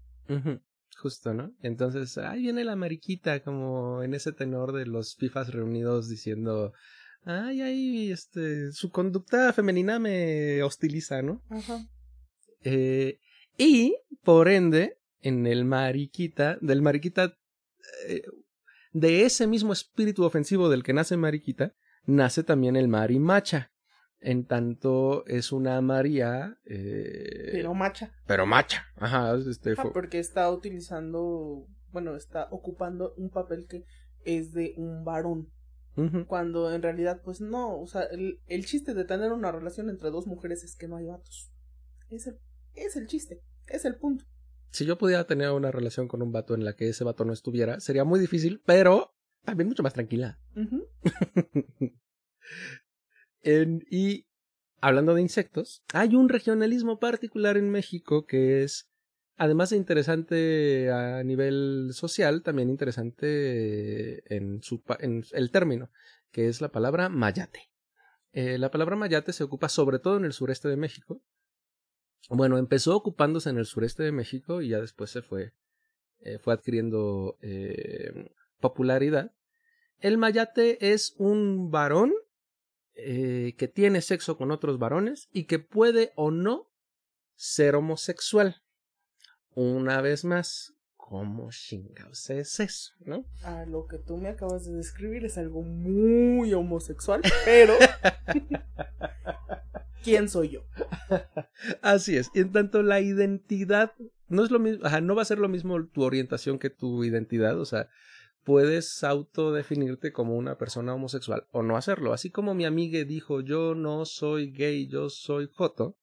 justo, ¿no? Entonces, ahí viene la mariquita, como en ese tenor de los fifas reunidos diciendo, ay, ay, este, su conducta femenina me hostiliza, ¿no? Ajá. Eh, y, por ende, en el mariquita, del mariquita, eh, de ese mismo espíritu ofensivo del que nace mariquita, nace también el marimacha. En tanto es una María, eh, Pero macha. pero macha. Ajá, este, porque está utilizando, bueno, está ocupando un papel que es de un varón. Cuando en realidad, pues no, o sea, el, el chiste de tener una relación entre dos mujeres es que no hay vatos. Es el, es el chiste, es el punto. Si yo pudiera tener una relación con un vato en la que ese vato no estuviera, sería muy difícil, pero también mucho más tranquila. En- y hablando de insectos, hay un regionalismo particular en México que es, además de interesante a nivel social, también interesante en, su, en el término, que es la palabra mayate. Eh, la palabra mayate se ocupa sobre todo en el sureste de México. Bueno, empezó ocupándose en el sureste de México y ya después se fue, eh, fue adquiriendo eh, popularidad. El mayate es un varón eh, que tiene sexo con otros varones y que puede o no ser homosexual. Una vez más, ¿cómo chingados es eso? ¿No? Lo que tú me acabas de describir es algo muy homosexual, pero ¿quién soy yo? Así es. Y en tanto la identidad no es lo mismo, ajá, no va a ser lo mismo tu orientación que tu identidad, o sea, puedes autodefinirte como una persona homosexual o no hacerlo. Así como mi amiga dijo, yo no soy gay, yo soy joto,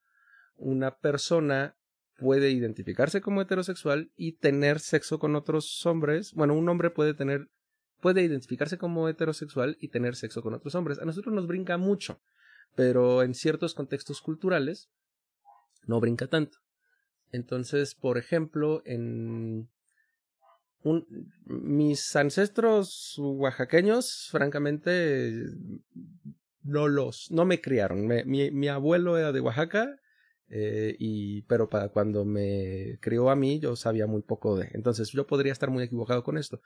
una persona puede identificarse como heterosexual y tener sexo con otros hombres. Bueno, un hombre puede tener, puede identificarse como heterosexual y tener sexo con otros hombres. A nosotros nos brinca mucho, pero en ciertos contextos culturales no brinca tanto. Entonces, por ejemplo, en un, mis ancestros oaxaqueños, francamente, no los, no me criaron. Mi, mi abuelo era de Oaxaca, eh, y, pero para cuando me crió a mí, yo sabía muy poco de. Entonces, yo podría estar muy equivocado con esto.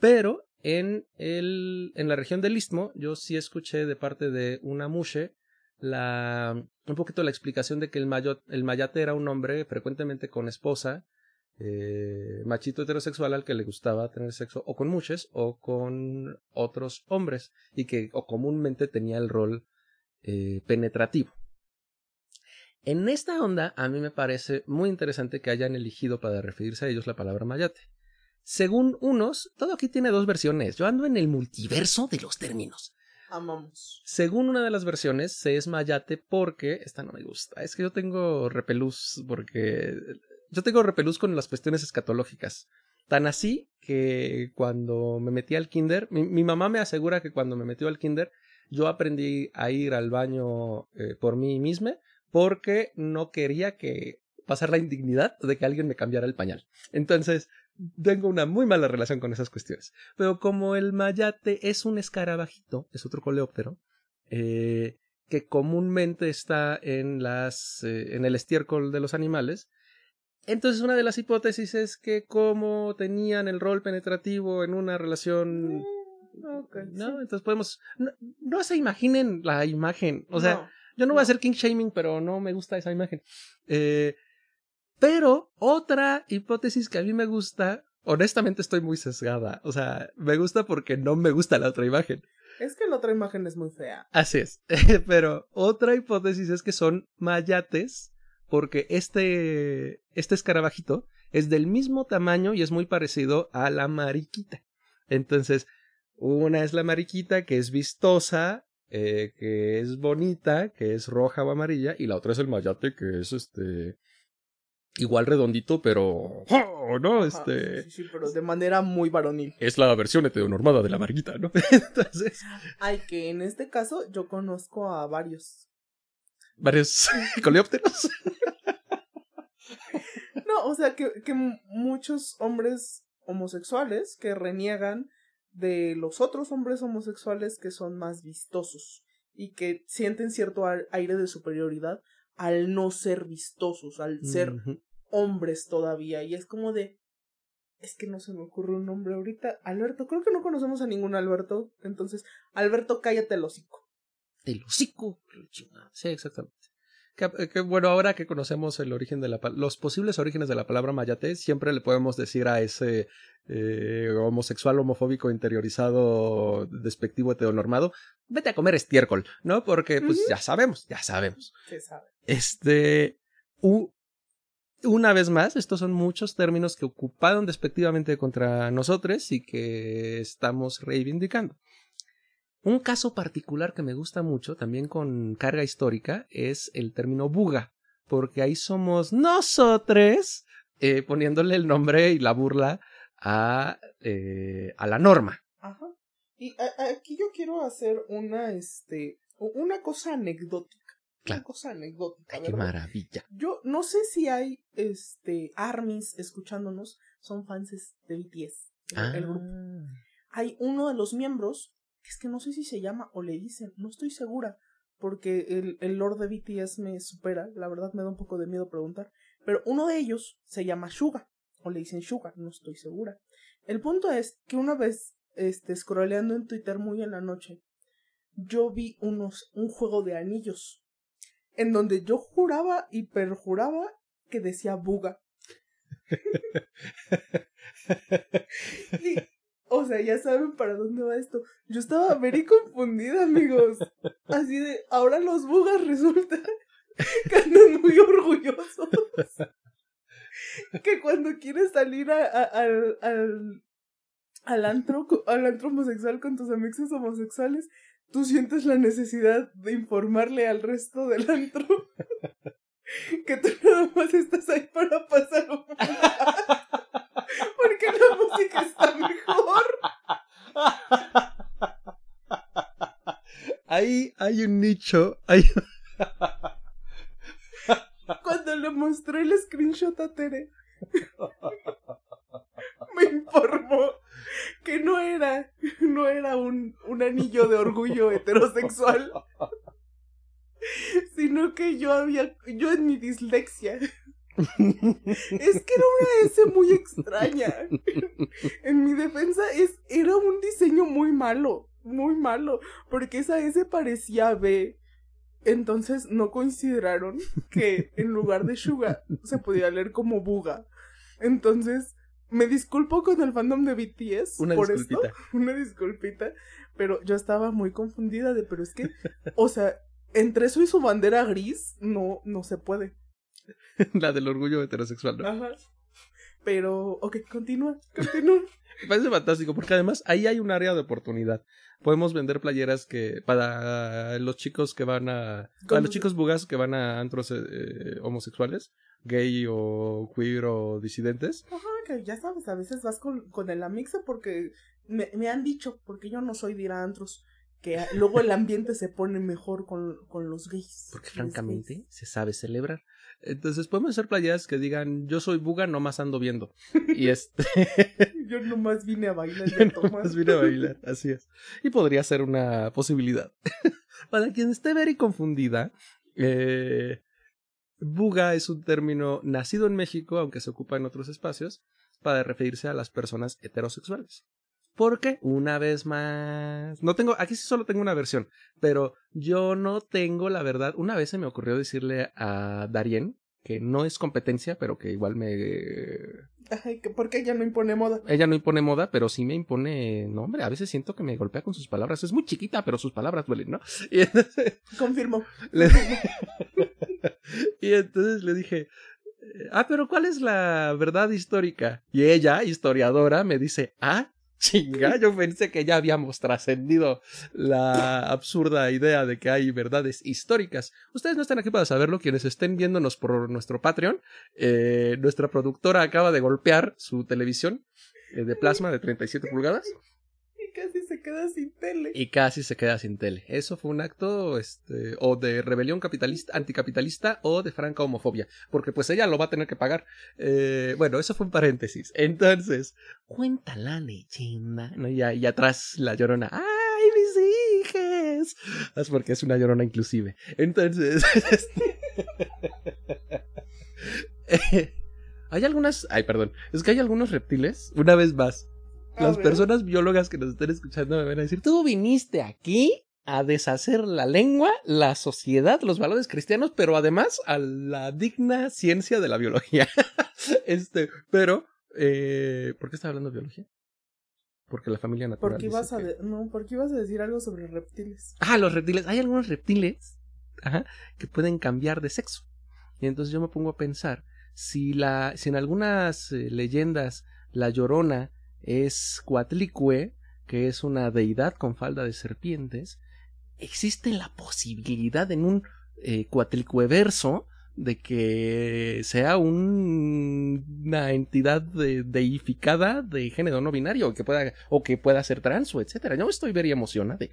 Pero en el, en la región del Istmo, yo sí escuché de parte de una mushe la, un poquito la explicación de que el, mayo, el mayate era un hombre frecuentemente con esposa, eh, machito heterosexual al que le gustaba tener sexo o con muches o con otros hombres y que o comúnmente tenía el rol eh, penetrativo. En esta onda a mí me parece muy interesante que hayan elegido para referirse a ellos la palabra mayate. Según unos, todo aquí tiene dos versiones. Yo ando en el multiverso de los términos. Amamos. Según una de las versiones, se es mayate porque. Esta no me gusta. Es que yo tengo repelús porque. Yo tengo repelús con las cuestiones escatológicas. Tan así que cuando me metí al kinder, mi, mi mamá me asegura que cuando me metió al kinder, yo aprendí a ir al baño eh, por mí misma porque no quería que pasar la indignidad de que alguien me cambiara el pañal. Entonces, tengo una muy mala relación con esas cuestiones. Pero como el mayate es un escarabajito, es otro coleóptero, eh, que comúnmente está en las eh, en el estiércol de los animales. Entonces una de las hipótesis es que como tenían el rol penetrativo en una relación Mm, no, sí. entonces podemos no, no se imaginen la imagen, o sea. Yo no voy a hacer king shaming, pero no me gusta esa imagen. Eh, pero otra hipótesis que a mí me gusta, honestamente estoy muy sesgada. O sea, me gusta porque no me gusta la otra imagen. Es que la otra imagen es muy fea. Así es. pero otra hipótesis es que son mayates porque este, este escarabajito es del mismo tamaño y es muy parecido a la mariquita. Entonces, una es la mariquita que es vistosa, eh, que es bonita, que es roja o amarilla, y la otra es el mayate que es este igual redondito, pero ¡oh! no, este sí, sí, sí, pero de manera muy varonil. es la versión heteronormada de la mariquita, ¿no? Entonces, Ay, que en este caso yo conozco a varios. varios coleópteros. No, No, o sea, que, que muchos hombres homosexuales que reniegan de los otros hombres homosexuales que son más vistosos y que sienten cierto aire de superioridad al no ser vistosos, al ser hombres todavía. Y es como de, es que no se me ocurre un nombre ahorita. Alberto, creo que no conocemos a ningún Alberto. Entonces, Alberto, cállate el hocico. El hocico. Sí, exactamente. Que, bueno, ahora que conocemos el origen de la los posibles orígenes de la palabra mayate, siempre le podemos decir a ese eh, homosexual homofóbico interiorizado despectivo heteronormado, vete a comer estiércol, ¿no? Porque pues ya sabemos, ya sabemos. Se sabe. Este, una vez más, estos son muchos términos que ocuparon despectivamente contra nosotros y que estamos reivindicando. Un caso particular que me gusta mucho, también con carga histórica, es el término buga, porque ahí somos nosotros eh, poniéndole el nombre y la burla a, eh, a la norma. Ajá. Y aquí yo quiero hacer una, este, una cosa anecdótica. Una cosa anecdótica. qué maravilla. Yo no sé si hay este armies escuchándonos, son fans de BTS, el grupo. Ah. Hay uno de los miembros, es que no sé si se llama o le dicen, no estoy segura, porque el, el lord de BTS me supera, la verdad me da un poco de miedo preguntar, pero uno de ellos se llama Suga, o le dicen Suga, no estoy segura. El punto es que una vez, este, scrolleando en Twitter muy en la noche, yo vi unos, un juego de anillos en donde yo juraba y perjuraba que decía buga. o sea, ya saben para dónde va esto. Yo estaba very confundida, amigos. Así de, ahora los bugas resulta que andan muy orgullosos. que cuando quieres salir al, al, al, antro, al antro homosexual con tus amigos homosexuales, tú sientes la necesidad de informarle al resto del antro que tú nada más estás ahí para pasar un porque la música está mejor. Ahí hay un nicho, hay... Cuando le mostré el screenshot a Tere, me informó que no era, no era un, un anillo de orgullo heterosexual, sino que yo había, yo en mi dislexia, es que era una S muy extraña. En mi defensa es, era un diseño muy malo, muy malo, porque esa S parecía B. Entonces no consideraron que en lugar de Suga se podía leer como Buga. Entonces me disculpo con el fandom de BTS una por disculpita. esto. Una disculpita. Pero yo estaba muy confundida de, pero es que, o sea, entre eso y su bandera gris, no, no se puede. La del orgullo heterosexual, ¿no? Ajá. Pero, ok, continúa, continúa. Me parece fantástico, porque además ahí hay un área de oportunidad. Podemos vender playeras que para los chicos que van a... Para los chicos bugas que van a antros eh, homosexuales, gay o queer o disidentes. Ajá, que ya sabes, a veces vas con, con el amixe porque me, me han dicho, porque yo no soy de ir a antros, que luego el ambiente se pone mejor con, con los gays. Porque francamente se sabe celebrar. Entonces podemos hacer playas que digan, yo soy buga, nomás ando viendo. Y este... yo nomás vine a bailar. yo nomás vine a bailar, así es. Y podría ser una posibilidad. Para quien esté very confundida, eh, buga es un término nacido en México, aunque se ocupa en otros espacios, para referirse a las personas heterosexuales. Porque, una vez más, no tengo, aquí sí solo tengo una versión, pero yo no tengo la verdad. Una vez se me ocurrió decirle a Darien, que no es competencia, pero que igual me... Ay, porque ella no impone moda. Ella no impone moda, pero sí me impone... No, hombre, a veces siento que me golpea con sus palabras. Es muy chiquita, pero sus palabras duelen, ¿no? Y entonces... Confirmo. y entonces le dije... Ah, pero ¿cuál es la verdad histórica? Y ella, historiadora, me dice, ah, Chinga, yo pensé que ya habíamos trascendido la absurda idea de que hay verdades históricas. Ustedes no están aquí para saberlo, quienes estén viéndonos por nuestro Patreon. Eh, nuestra productora acaba de golpear su televisión eh, de plasma de 37 pulgadas. Queda sin tele. Y casi se queda sin tele. Eso fue un acto, este, o de rebelión capitalista, anticapitalista o de franca homofobia. Porque pues ella lo va a tener que pagar. Eh, bueno, eso fue un paréntesis. Entonces, cuenta la leyenda, ¿no? Y, atrás la llorona. ¡Ay, mis hijas! Es porque es una llorona inclusive. Entonces, este, hay algunas, ay, perdón, es que hay algunos reptiles, una vez más, las personas biólogas que nos estén escuchando me van a decir, tú viniste aquí a deshacer la lengua, la sociedad, los valores cristianos, pero además a la digna ciencia de la biología. este, pero, eh, ¿por qué estaba hablando de biología? Porque la familia natural. Porque ibas a que- de- no, porque ibas a decir algo sobre reptiles. Ah, los reptiles. Hay algunos reptiles ajá, que pueden cambiar de sexo. Y entonces yo me pongo a pensar, si, la, si en algunas eh, leyendas la llorona es Cuatlicue, que es una deidad con falda de serpientes, existe la posibilidad en un eh, Cuatlicueverso de que sea un- una entidad de- deificada de género no binario o que pueda o que pueda ser trans o etcétera. Yo estoy very emocionado.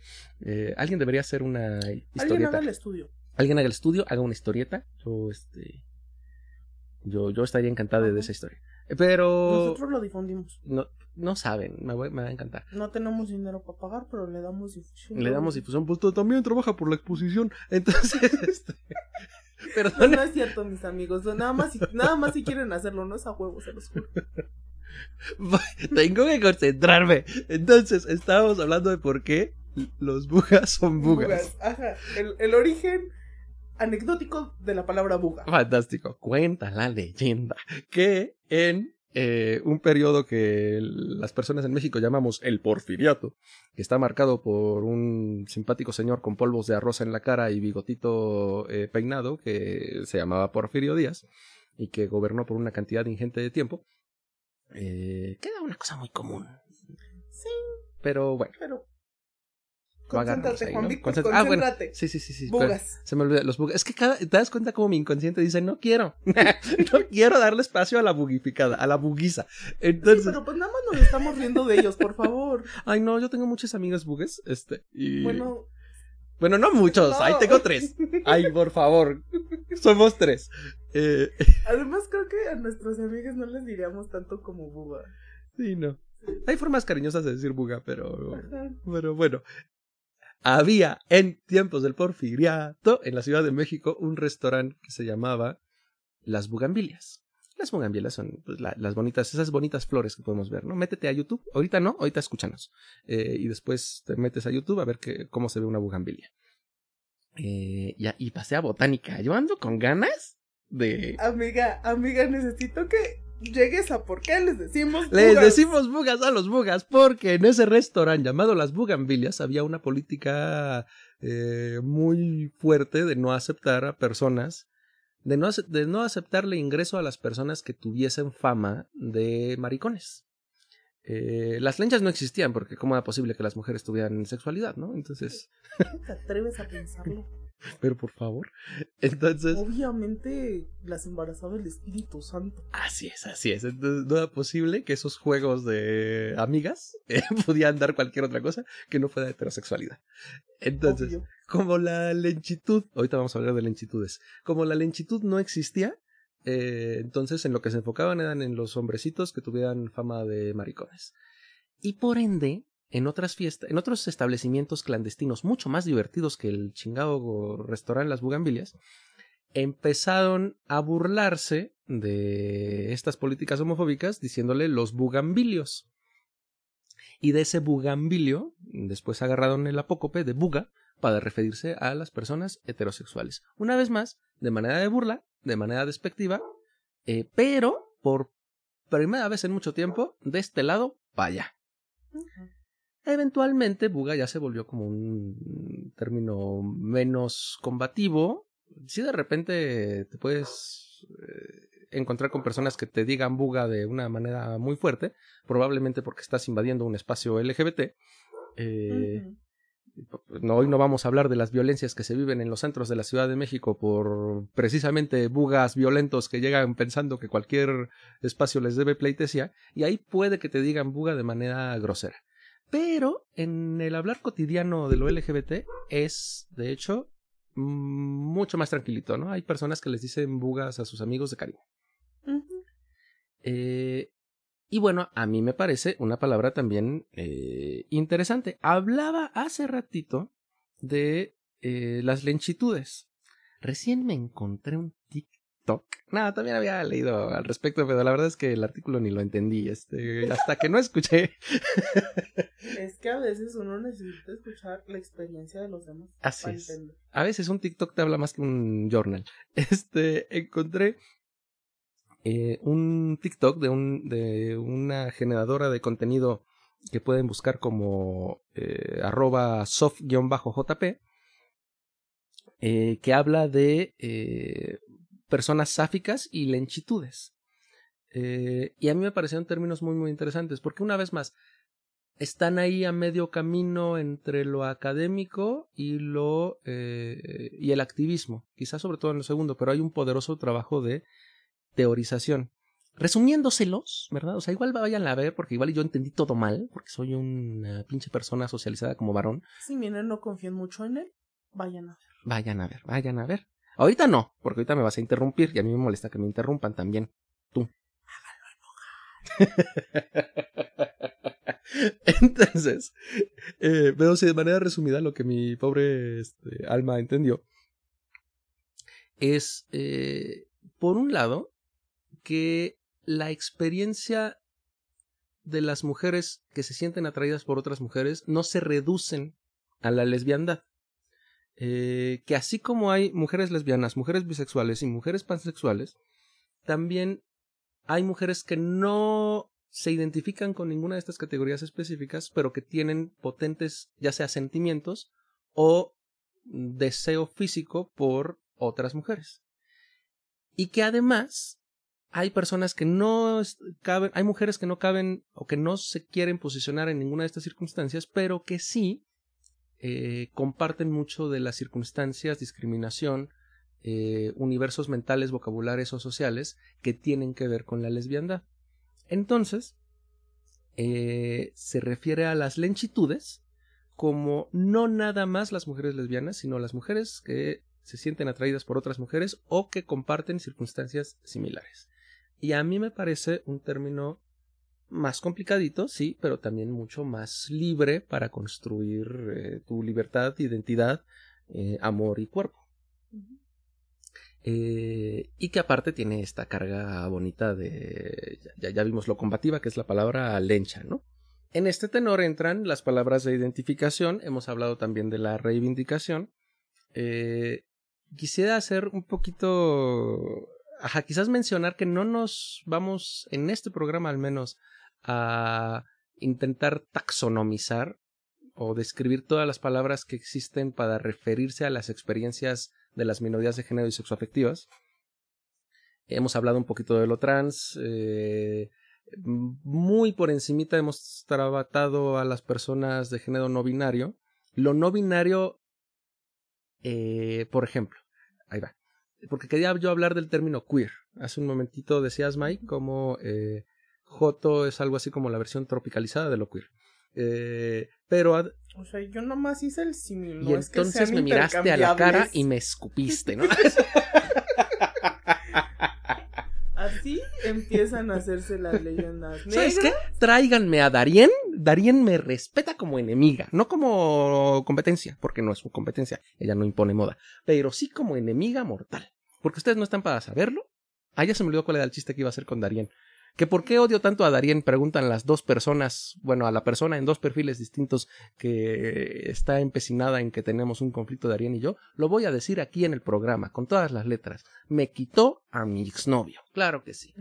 Eh, alguien debería hacer una Alguien historieta. haga el estudio. Alguien haga el estudio, haga una historieta. Yo este yo yo estaría encantado de esa historia. Pero Nosotros lo difundimos. no no saben, me, voy- me va a encantar. No tenemos dinero para pagar, pero le damos difusión. Le damos difusión, pues tú también trabaja por la exposición. Entonces, este, No, perdón, no es cierto, mis amigos. Nada más, si, nada más si quieren hacerlo, no es a huevo, se los juro. tengo que concentrarme. Entonces, estábamos hablando de por qué los bugas son bugas. Bugas, Ajá. El, el origen anecdótico de la palabra buga. Fantástico. Cuenta la leyenda que en eh, un periodo que las personas en México llamamos el porfiriato, que está marcado por un simpático señor con polvos de arroz en la cara y bigotito eh, peinado que se llamaba Porfirio Díaz y que gobernó por una cantidad ingente de tiempo, eh, queda una cosa muy común. Sí, Pero bueno, pero. Lo agarramos Concéntrate, ahí, Juan ¿no? Víctor, Concentra- ah, bueno, concéntrate. sí, sí, sí, sí. pero- Bugas. se me olvida, los bugs. Es que cada, te das cuenta como mi inconsciente dice, no quiero. no quiero darle espacio a la bugificada, a la buguiza. Sí, Entonces, pero pues nada más nos estamos riendo de ellos, por favor. ay no, yo tengo muchas amigas bugues, este, y... Bueno, Bueno, no muchos, no. ahí tengo tres. Ay, por favor, somos tres. Eh, Además, creo que a nuestros amigos no les diríamos tanto como buga. sí, no. Hay formas cariñosas de decir buga, pero... Ajá. Pero bueno, había en tiempos del porfiriato en la Ciudad de México un restaurante que se llamaba Las Bugambilias. Las bugambilias son pues, la- las bonitas, esas bonitas flores que podemos ver, ¿no? Métete a YouTube. Ahorita no, ahorita escúchanos. Eh, y después te metes a YouTube a ver cómo se ve una bugambilia. Eh, ya, y pasé a botánica. Yo ando con ganas de... Amiga, amiga, necesito que llegues a por qué les decimos Les bugas. decimos bugas a los bugas porque en ese restaurante llamado Las Bugambilias había una política eh, muy fuerte de no aceptar a personas, de no, de no aceptarle ingreso a las personas que tuviesen fama de maricones. Eh, las lenchas no existían porque cómo era posible que las mujeres tuvieran sexualidad, ¿no? Entonces, ¿Cómo te atreves a pensarlo? pero por favor. Entonces, Obviamente las embarazaba el Espíritu Santo. Así es, así es. Entonces, no era posible que esos juegos de amigas eh, pudieran dar cualquier otra cosa que no fuera heterosexualidad. Entonces, Obvio. como la lenchitud, ahorita vamos a hablar de lenchitudes, como la lenchitud no existía, eh, entonces en lo que se enfocaban eran en los hombrecitos que tuvieran fama de maricones. Y por ende, en otras fiestas, en otros establecimientos clandestinos mucho más divertidos que el chingado restaurante Las Bugambilias, empezaron a burlarse de estas políticas homofóbicas diciéndole los bugambilios. Y de ese bugambilio, después agarraron el apócope de buga para referirse a las personas heterosexuales. Una vez más, de manera de burla, de manera despectiva, eh, pero por primera vez en mucho tiempo, de este lado. Ujú. Eventualmente, buga ya se volvió como un término menos combativo. Si de repente te puedes eh, encontrar con personas que te digan buga de una manera muy fuerte, probablemente porque estás invadiendo un espacio LGBT. Eh, no, hoy no vamos a hablar de las violencias que se viven en los centros de la Ciudad de México por precisamente bugas violentos que llegan pensando que cualquier espacio les debe pleitesía, y ahí puede que te digan buga de manera grosera. Pero en el hablar cotidiano de lo LGBT es, de hecho, mm, mucho más tranquilito, ¿no? Hay personas que les dicen bugas a sus amigos de cariño. Eh, y bueno, a mí me parece una palabra también eh, interesante. Hablaba hace ratito de eh, las lenchitudes. Recién me encontré un TikTok. Nada, también había leído al respecto, pero la verdad es que el artículo ni lo entendí. Este, hasta que no escuché. Es que a veces uno necesita escuchar la experiencia de los demás. Así para es. entender. A veces un TikTok te habla más que un journal. Este, encontré eh, un TikTok de, un, de una generadora de contenido que pueden buscar como eh, arroba soft-jp, eh, que habla de eh, personas sáficas y lenchitudes. Eh, y a mí me parecieron términos muy, muy interesantes, porque una vez más, están ahí a medio camino entre lo académico y lo eh, y el activismo, quizás sobre todo en lo segundo, pero hay un poderoso trabajo de teorización. Resumiéndoselos, ¿verdad? O sea, igual vayan a ver, porque igual yo entendí todo mal, porque soy una pinche persona socializada como varón. Si miren, no confíen mucho en él, vayan a ver. Vayan a ver, vayan a ver. Ahorita no, porque ahorita me vas a interrumpir y a mí me molesta que me interrumpan también. Tú. Entonces, eh, veo si de manera resumida lo que mi pobre este, alma entendió es, eh, por un lado, que la experiencia de las mujeres que se sienten atraídas por otras mujeres no se reducen a la lesbiandad. Eh, que así como hay mujeres lesbianas, mujeres bisexuales y mujeres pansexuales, también hay mujeres que no se identifican con ninguna de estas categorías específicas, pero que tienen potentes ya sea sentimientos o deseo físico por otras mujeres. Y que además hay personas que no caben, hay mujeres que no caben o que no se quieren posicionar en ninguna de estas circunstancias, pero que sí eh, comparten mucho de las circunstancias, discriminación, eh, universos mentales, vocabulares o sociales que tienen que ver con la lesbiandad. Entonces, eh, se refiere a las lenchitudes como no nada más las mujeres lesbianas, sino las mujeres que se sienten atraídas por otras mujeres o que comparten circunstancias similares. Y a mí me parece un término más complicadito, sí, pero también mucho más libre para construir eh, tu libertad, identidad, eh, amor y cuerpo. Eh, y que aparte tiene esta carga bonita de, ya, ya vimos lo combativa, que es la palabra lencha, ¿no? En este tenor entran las palabras de identificación, hemos hablado también de la reivindicación. Quisiera hacer un poquito, ajá, quizás mencionar que no nos vamos, en este programa al menos, a intentar taxonomizar o describir todas las palabras que existen para referirse a las experiencias de las minorías de género y sexoafectivas. Hemos hablado un poquito de lo trans, eh, muy por encimita hemos tratado a las personas de género no binario. Lo no binario, eh, por ejemplo, ahí va, porque quería yo hablar del término queer. Hace un momentito decías, Mike, como eh, Joto es algo así como la versión tropicalizada de lo queer. Eh, pero ad- O sea, yo nomás hice el símil. y no que entonces sean me miraste a la cara y me escupiste, ¿no? Así empiezan a hacerse las leyendas ¿Sabes negras. qué? Tráiganme a Darien. Darien me respeta como enemiga, no como competencia, porque no es su competencia, ella no impone moda, pero sí como enemiga mortal. Porque ustedes no están para saberlo. Ah, ya se me olvidó cuál era el chiste que iba a hacer con Darien. ¿Que por qué odio tanto a Darien? Preguntan las dos personas, bueno, a la persona en dos perfiles distintos que está empecinada en que tenemos un conflicto Darien y yo. Lo voy a decir aquí en el programa, con todas las letras. Me quitó a mi exnovio. Claro que sí.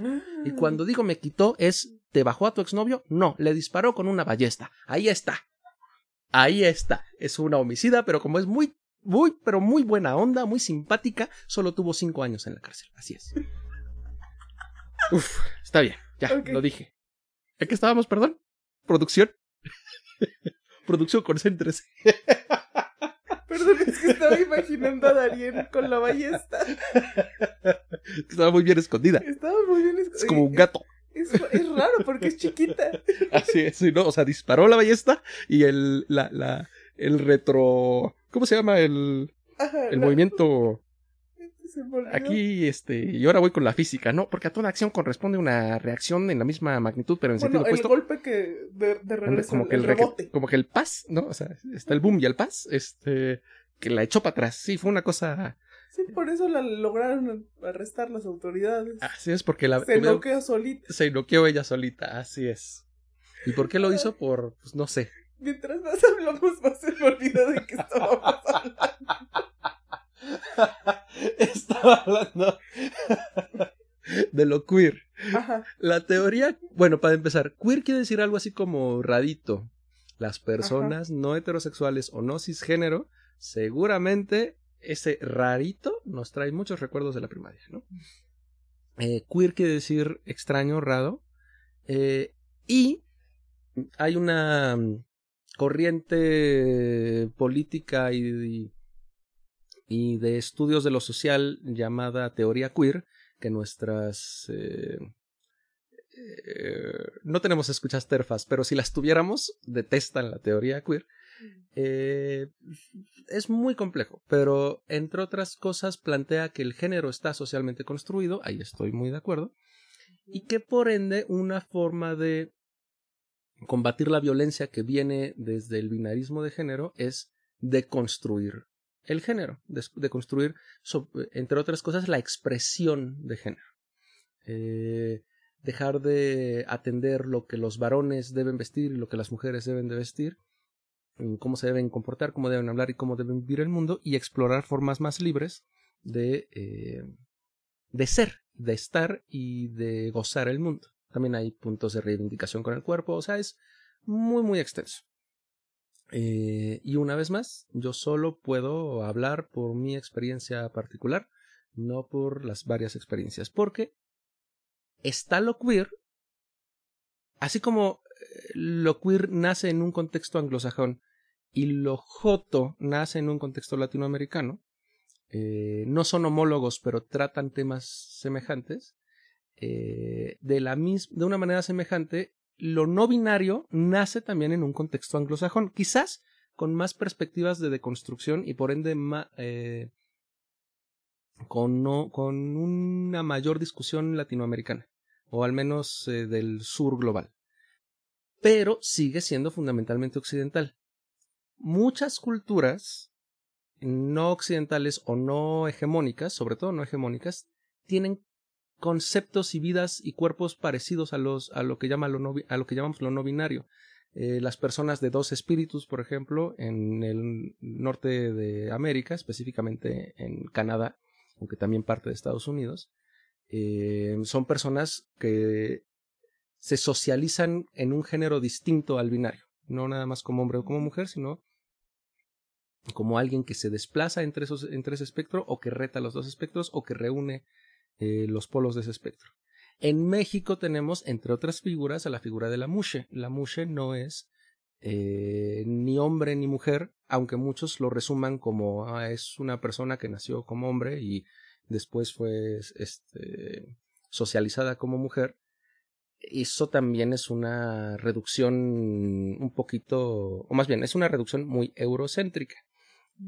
Y cuando digo me quitó es, ¿te bajó a tu exnovio? No, le disparó con una ballesta. Ahí está. Ahí está. Es una homicida, pero como es muy, muy, pero muy buena onda, muy simpática, solo tuvo cinco años en la cárcel. Así es. Uf, está bien. Ya, lo dije. ¿En qué estábamos, perdón? Producción. Producción, concéntrese. Perdón, es que estaba imaginando a Darien con la ballesta. Estaba muy bien escondida. Estaba muy bien Es como un gato. Es, es raro porque es chiquita. Así es, sí, ¿no? O sea, disparó la ballesta y el, la, la, el retro... ¿Cómo se llama? El, Ajá, el la- movimiento... Aquí, este, y ahora voy con la física, ¿no? Porque a toda acción corresponde una reacción en la misma magnitud, pero en Bueno, sentido el opuesto. golpe que de, de regreso, como que el, el, reque- rebote. como que el paz, ¿no? O sea, está el boom y el paz, este, que la echó para atrás. Sí, fue una cosa. Sí, por eso la lograron arrestar las autoridades. Así es, porque la. se noqueó solita. se noqueó ella solita, así es. ¿Y por qué lo hizo? Por, pues no sé. Mientras más hablamos, más se me olvida de que estábamos hablando. Estaba hablando de lo queer. Ajá. La teoría, bueno, para empezar, queer quiere decir algo así como radito. Las personas no heterosexuales o no cisgénero, seguramente ese rarito nos trae muchos recuerdos de la primaria, ¿no? Eh, queer quiere decir extraño, raro. eh, y hay una mm, corriente política y, y de estudios de lo social llamada teoría queer, que nuestras... eh, eh, no tenemos escuchas terfas, pero si las tuviéramos, detestan la teoría queer. Eh, es muy complejo, pero entre otras cosas plantea que el género está socialmente construido, ahí estoy muy de acuerdo, y que por ende una forma de combatir la violencia que viene desde el binarismo de género es deconstruir el género, de, construir, entre otras cosas, la expresión de género. Eh, dejar de atender lo que los varones deben vestir y lo que las mujeres deben de vestir, cómo se deben comportar, cómo deben hablar y cómo deben vivir el mundo, y explorar formas más libres de, eh, de ser, de estar y de gozar el mundo. También hay puntos de reivindicación con el cuerpo, o sea, es muy, muy extenso. Eh, y una vez más, yo solo puedo hablar por mi experiencia particular, no por las varias experiencias, porque está lo queer, así como eh, lo queer nace en un contexto anglosajón y lo joto nace en un contexto latinoamericano, eh, no son homólogos, pero tratan temas semejantes. de, la mis de una manera semejante, lo no binario nace también en un contexto anglosajón, quizás con más perspectivas de deconstrucción y por ende eh, con, no, con una mayor discusión latinoamericana, o al menos eh, del sur global. Pero sigue siendo fundamentalmente occidental. Muchas culturas no occidentales o no hegemónicas, sobre todo no hegemónicas, tienen conceptos y vidas y cuerpos parecidos a los a lo que llama lo a lo que llamamos lo no binario. Eh, las personas de dos espíritus, por ejemplo, en el norte de América, específicamente en Canadá, aunque también parte de Estados Unidos, eh, son personas que se socializan en un género distinto al binario, no nada más como hombre o como mujer, sino como alguien que se desplaza entre, esos, entre ese espectro o que reta los dos espectros o que reúne eh, los polos de ese espectro. En México tenemos, entre otras figuras, a la figura de la mushe. La mushe no es eh, ni hombre ni mujer, aunque muchos lo resuman como ah, es una persona que nació como hombre y después fue este, socializada como mujer. Eso también es una reducción un poquito, o más bien, es una reducción muy eurocéntrica.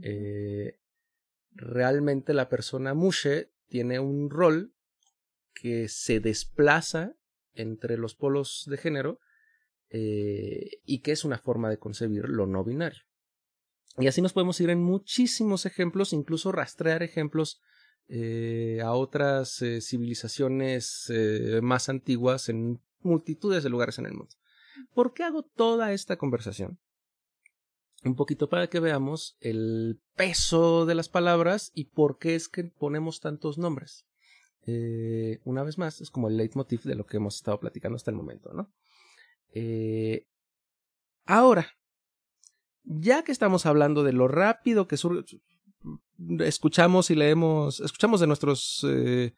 Eh, realmente la persona mushe tiene un rol que se desplaza entre los polos de género eh, y que es una forma de concebir lo no binario. Y así nos podemos ir en muchísimos ejemplos, incluso rastrear ejemplos eh, a otras eh, civilizaciones más antiguas en multitudes de lugares en el mundo. ¿Por qué hago toda esta conversación? Un poquito para que veamos el peso de las palabras y por qué es que ponemos tantos nombres. Eh, una vez más, es como el leitmotiv de lo que hemos estado platicando hasta el momento, ¿no? Eh, ahora, ya que estamos hablando de lo rápido que escuchamos y leemos, escuchamos de nuestros eh,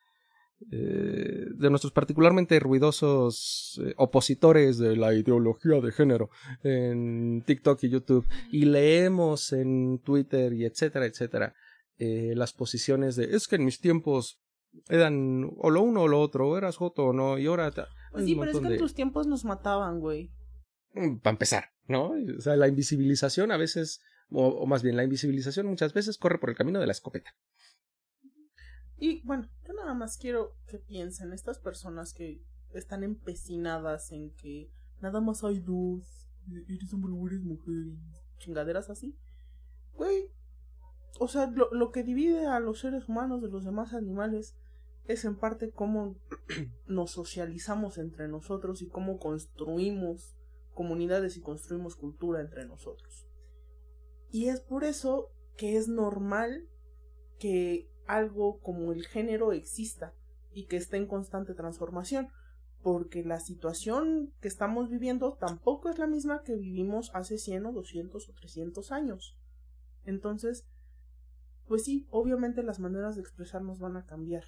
eh, de nuestros particularmente ruidosos eh, opositores de la ideología de género en TikTok y YouTube y leemos en Twitter y etcétera, etcétera, eh, las posiciones de es que en mis tiempos eran o lo uno o lo otro, o eras joto o no, y ahora... ta-". Pues sí, pero es que en tus tiempos nos mataban, güey. Mm, Para empezar, ¿no? O sea, la invisibilización a veces, o, o, más bien la invisibilización muchas veces corre por el camino de la escopeta. Y bueno, yo nada más quiero que piensen estas personas que están empecinadas en que nada más hay dos, eres hombre o eres mujer, chingaderas así. Güey, o sea, lo, lo que divide a los seres humanos de los demás animales es en parte cómo nos socializamos entre nosotros y cómo construimos comunidades y construimos cultura entre nosotros. Y es por eso que es normal que algo como el género exista y que esté en constante transformación, porque la situación que estamos viviendo tampoco es la misma que vivimos hace 100 o 200 o 300 años. Entonces, pues sí, obviamente las maneras de expresarnos van a cambiar,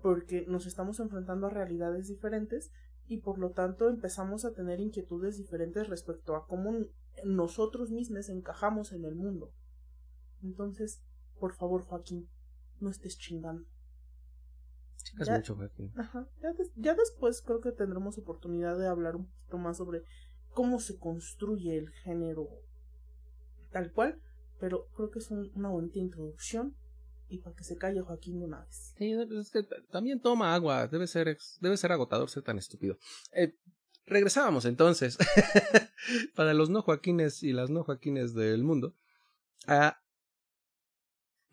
porque nos estamos enfrentando a realidades diferentes y por lo tanto empezamos a tener inquietudes diferentes respecto a cómo nosotros mismos encajamos en el mundo. Entonces, por favor, Joaquín, no estés chingando. Chingas ya, mucho, Joaquín. Ajá, ya, des, ya, después creo que tendremos oportunidad de hablar un poquito más sobre cómo se construye el género tal cual, pero creo que es un, una bonita introducción y para que se calle Joaquín de una vez. Sí, es que también toma agua, debe ser, debe ser agotador ser tan estúpido. Eh, regresábamos entonces, para los no Joaquines y las no Joaquines del mundo, a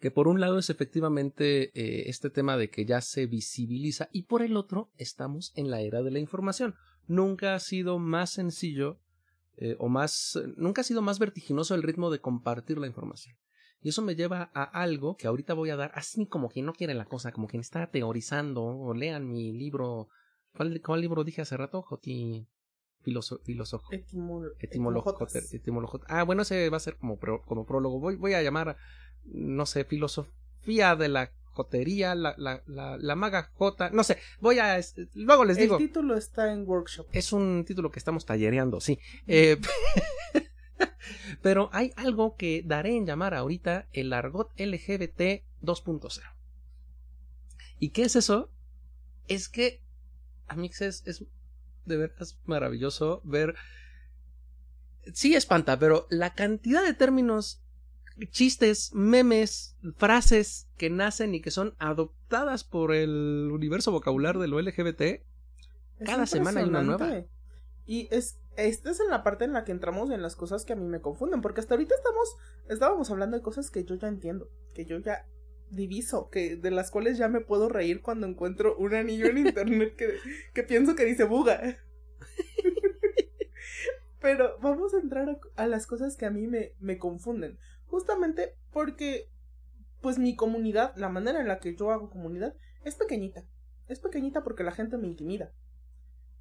que por un lado es efectivamente eh, este tema de que ya se visibiliza y por el otro estamos en la era de la información. Nunca ha sido más sencillo eh, o más, nunca ha sido más vertiginoso el ritmo de compartir la información. Y eso me lleva a algo que ahorita voy a dar, así como quien no quiere la cosa, como quien está teorizando, o lean mi libro. ¿Cuál, cuál libro dije hace rato? Joti. Filoso. Ah, bueno, ese va a ser como, pro, como prólogo. Voy, voy a llamar, no sé, filosofía de la jotería, la, la, la, la maga J, no sé, voy a, luego les digo. El título está en workshop. Es un título que estamos tallereando, sí. Eh, Pero hay algo que daré en llamar ahorita el argot LGBT 2.0. ¿Y qué es eso? Es que, Amixes, es de veras maravilloso ver. Sí espanta, pero la cantidad de términos, chistes, memes, frases que nacen y que son adoptadas por el universo vocabular de lo LGBT, es cada semana hay una nueva. Y es esta es en la parte en la que entramos en las cosas que a mí me confunden, porque hasta ahorita estamos, estábamos hablando de cosas que yo ya entiendo, que yo ya diviso, que de las cuales ya me puedo reír cuando encuentro un anillo en internet que, que pienso que dice buga. Pero vamos a entrar a, a, las cosas que a mí me, me confunden, justamente porque, pues mi comunidad, la manera en la que yo hago comunidad, es pequeñita. Es pequeñita porque la gente me intimida.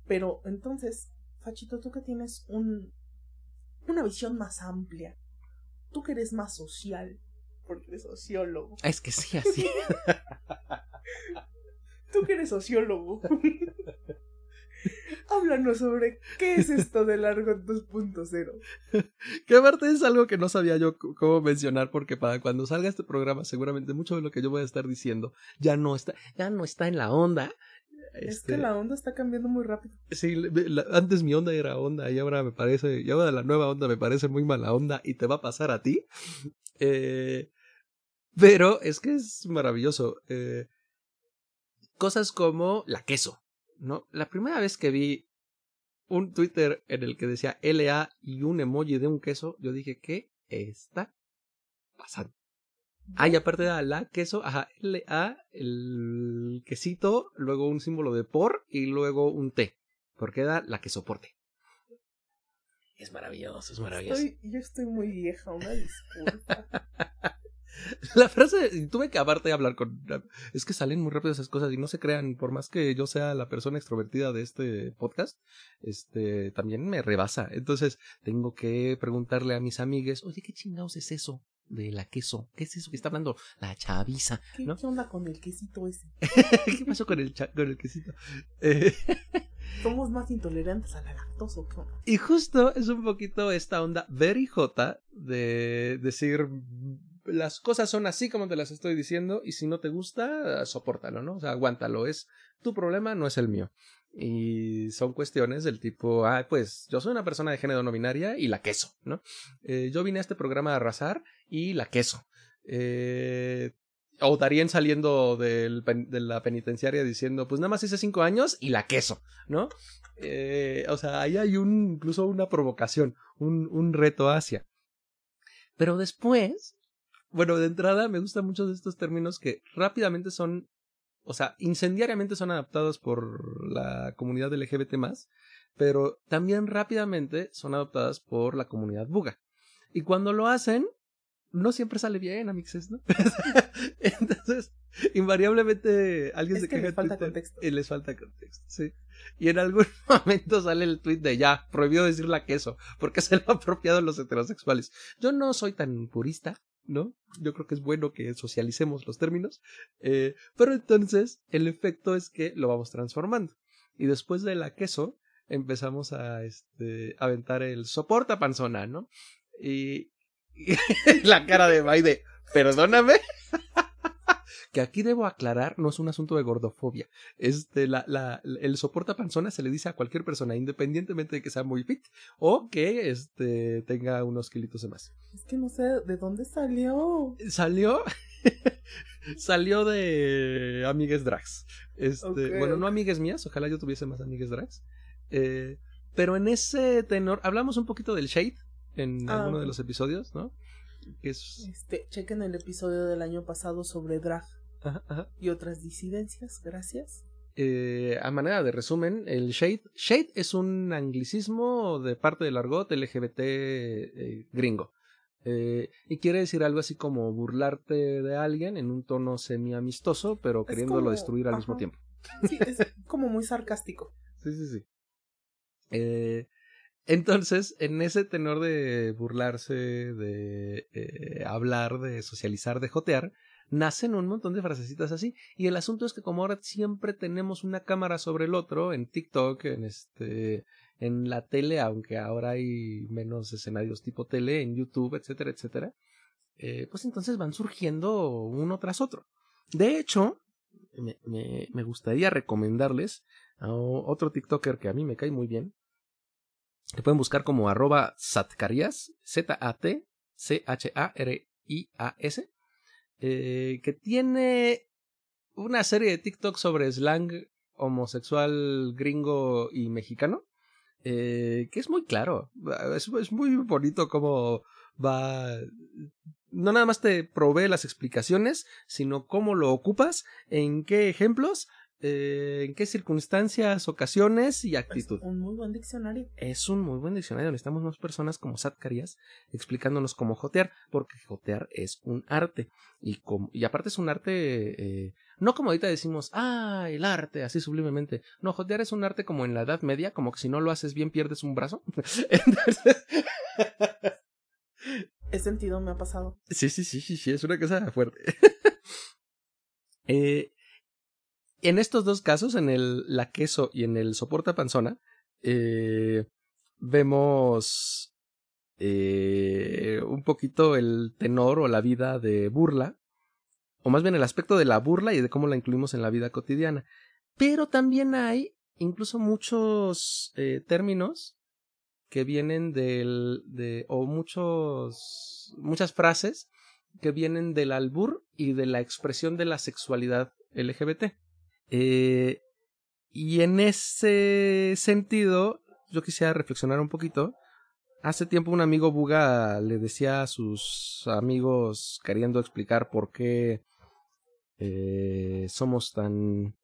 Pero entonces, Fachito, tú que tienes un, una visión más amplia, tú que eres más social, porque eres sociólogo. Es que sí, así. tú que eres sociólogo. Háblanos sobre qué es esto del Argot 2.0. Que aparte es algo que no sabía yo cómo mencionar porque para cuando salga este programa seguramente mucho de lo que yo voy a estar diciendo ya no está ya no está en la onda es este... que la onda está cambiando muy rápido. Sí, la, antes mi onda era onda y ahora me parece, y ahora la nueva onda me parece muy mala onda y te va a pasar a ti. Eh, pero es que es maravilloso. Eh, cosas como la queso, ¿no? La primera vez que vi un Twitter en el que decía LA y un emoji de un queso, yo dije, ¿qué está pasando? Ah, y aparte da la queso, ajá, L A, el quesito, luego un símbolo de por y luego un T, porque da la que soporte. Es maravilloso, es maravilloso. Estoy, yo estoy muy vieja, una disculpa. la frase, tuve que aparte de hablar con... Es que salen muy rápido esas cosas y no se crean, por más que yo sea la persona extrovertida de este podcast, este, también me rebasa. Entonces, tengo que preguntarle a mis amigues, oye, ¿qué chingados es eso? de la queso. ¿Qué es eso que está hablando? La chaviza. ¿no? ¿Qué, onda con el quesito ese? ¿Qué pasó con el, con el quesito? Eh... Somos más intolerantes a la lactosa. Y justo es un poquito esta onda very jota de decir las cosas son así como te las estoy diciendo y si no te gusta, soportalo, ¿no? O sea, aguántalo. Es tu problema, no es el mío. Y son cuestiones del tipo, ah, pues yo soy una persona de género no binaria y la queso, ¿no? Eh, yo vine a este programa a arrasar y la queso. Eh, o Darien saliendo del de la penitenciaria diciendo, pues nada más hice cinco años y la queso, ¿no? Eh, o sea, ahí hay incluso una provocación, un, un reto hacia. Pero después, bueno, de entrada me gustan mucho de estos términos que rápidamente son, o sea, incendiariamente son adaptados por la comunidad LGBT pero también rápidamente son adoptadas por la comunidad buga. Y cuando lo hacen, no siempre sale bien, amixes, ¿no? Entonces, invariablemente alguien se queja les falta contexto. y les falta contexto, sí. Y en algún momento sale el tweet de ya, prohibido decir la queso, porque se lo ha apropiado los heterosexuales. Yo no soy tan purista, ¿no? Yo creo que es bueno que socialicemos los términos, eh, pero entonces el efecto es que lo vamos transformando. Y después de la queso, empezamos a este, aventar el soporta panzona, ¿no? Y, la cara de Maide, perdóname. Que aquí debo aclarar, no es un asunto de gordofobia. Este, la, la, el soporta panzona se le dice a cualquier persona, independientemente de que sea muy fit o que este, tenga unos kilitos de más. Es que no sé de dónde salió. Salió. salió de amigues drags. Este, bueno, no amigues mías, ojalá yo tuviese más amigues drags. Eh, pero en ese tenor, hablamos un poquito del shade en Ah, alguno de los episodios, ¿no? Que es... Este, chequen el episodio del año pasado sobre drag ajá, ajá. y otras disidencias. Gracias. Eh, a manera de resumen, el shade, shade es un anglicismo de parte del argot LGBT eh, gringo. Eh, y quiere decir algo así como burlarte de alguien en un tono semi amistoso, pero Es queriéndolo como- destruir al mismo tiempo. Sí, es como muy sarcástico. Sí, sí, sí. Eh, entonces, en ese tenor de burlarse, de eh, hablar, de socializar, de jotear, nacen un montón de frasecitas así. Y el asunto es que como ahora siempre tenemos una cámara sobre el otro, en TikTok, en este, en la tele, aunque ahora hay menos escenarios tipo tele, en YouTube, etcétera, etcétera, eh, pues entonces van surgiendo uno tras otro. De hecho, me, me, gustaría recomendarles a otro TikToker que a mí me cae muy bien, que pueden buscar como arroba satcarias, Z-A-T-C-H-A-R-I-A-S, eh, que tiene una serie de TikTok sobre slang homosexual gringo y mexicano, eh, que es muy claro, es, es muy bonito cómo va... No nada más te provee las explicaciones, sino cómo lo ocupas, en qué ejemplos, eh, en qué circunstancias, ocasiones y Es actitud. un muy buen diccionario. Es un muy buen diccionario. Necesitamos más personas como Sat Carias explicándonos cómo jotear, porque jotear es un arte. Y, como, y aparte es un arte, eh, no como ahorita decimos, ah, el arte, así sublimemente. No, jotear es un arte como en la Edad Media, como que si no lo haces bien pierdes un brazo. Entonces, Ese sentido me ha pasado. Sí, sí, sí, sí, sí, es una cosa fuerte. Eh, en estos dos casos, en el la queso y en el soporta panzona, eh, vemos eh, un poquito el tenor o la vida de burla, o más bien el aspecto de la burla y de cómo la incluimos en la vida cotidiana. Pero también hay incluso muchos eh, términos que vienen del, de, o muchos, muchas frases que vienen del albur y de la expresión de la sexualidad LGBT. Eh, y en ese sentido, yo quisiera reflexionar un poquito. Hace tiempo un amigo Buga le decía a sus amigos queriendo explicar por qué eh, somos tan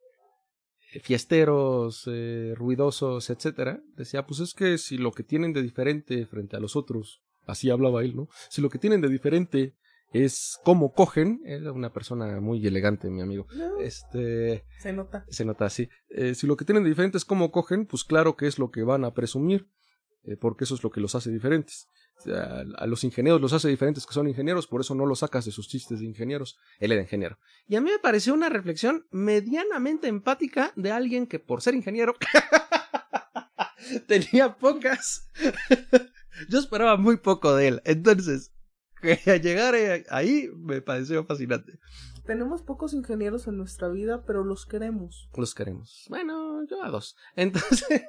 fiesteros, eh, ruidosos, etcétera, decía, pues es que si lo que tienen de diferente frente a los otros, así hablaba él, ¿no? Si lo que tienen de diferente es cómo cogen, era una persona muy elegante, mi amigo. No, Este, se nota. se nota así. Eh, si lo que tienen de diferente es cómo cogen, pues claro que es lo que van a presumir, eh, porque eso es lo que los hace diferentes. Sea, a los ingenieros los hace diferentes que son ingenieros, por eso no los sacas de sus chistes de ingenieros. Él era ingeniero. Y a mí me pareció una reflexión medianamente empática de alguien que por ser ingeniero tenía pocas. Yo esperaba muy poco de él. Entonces, que llegara ahí me pareció fascinante. Tenemos pocos ingenieros en nuestra vida, pero los queremos. Los queremos. Bueno, No, yo a dos. Entonces,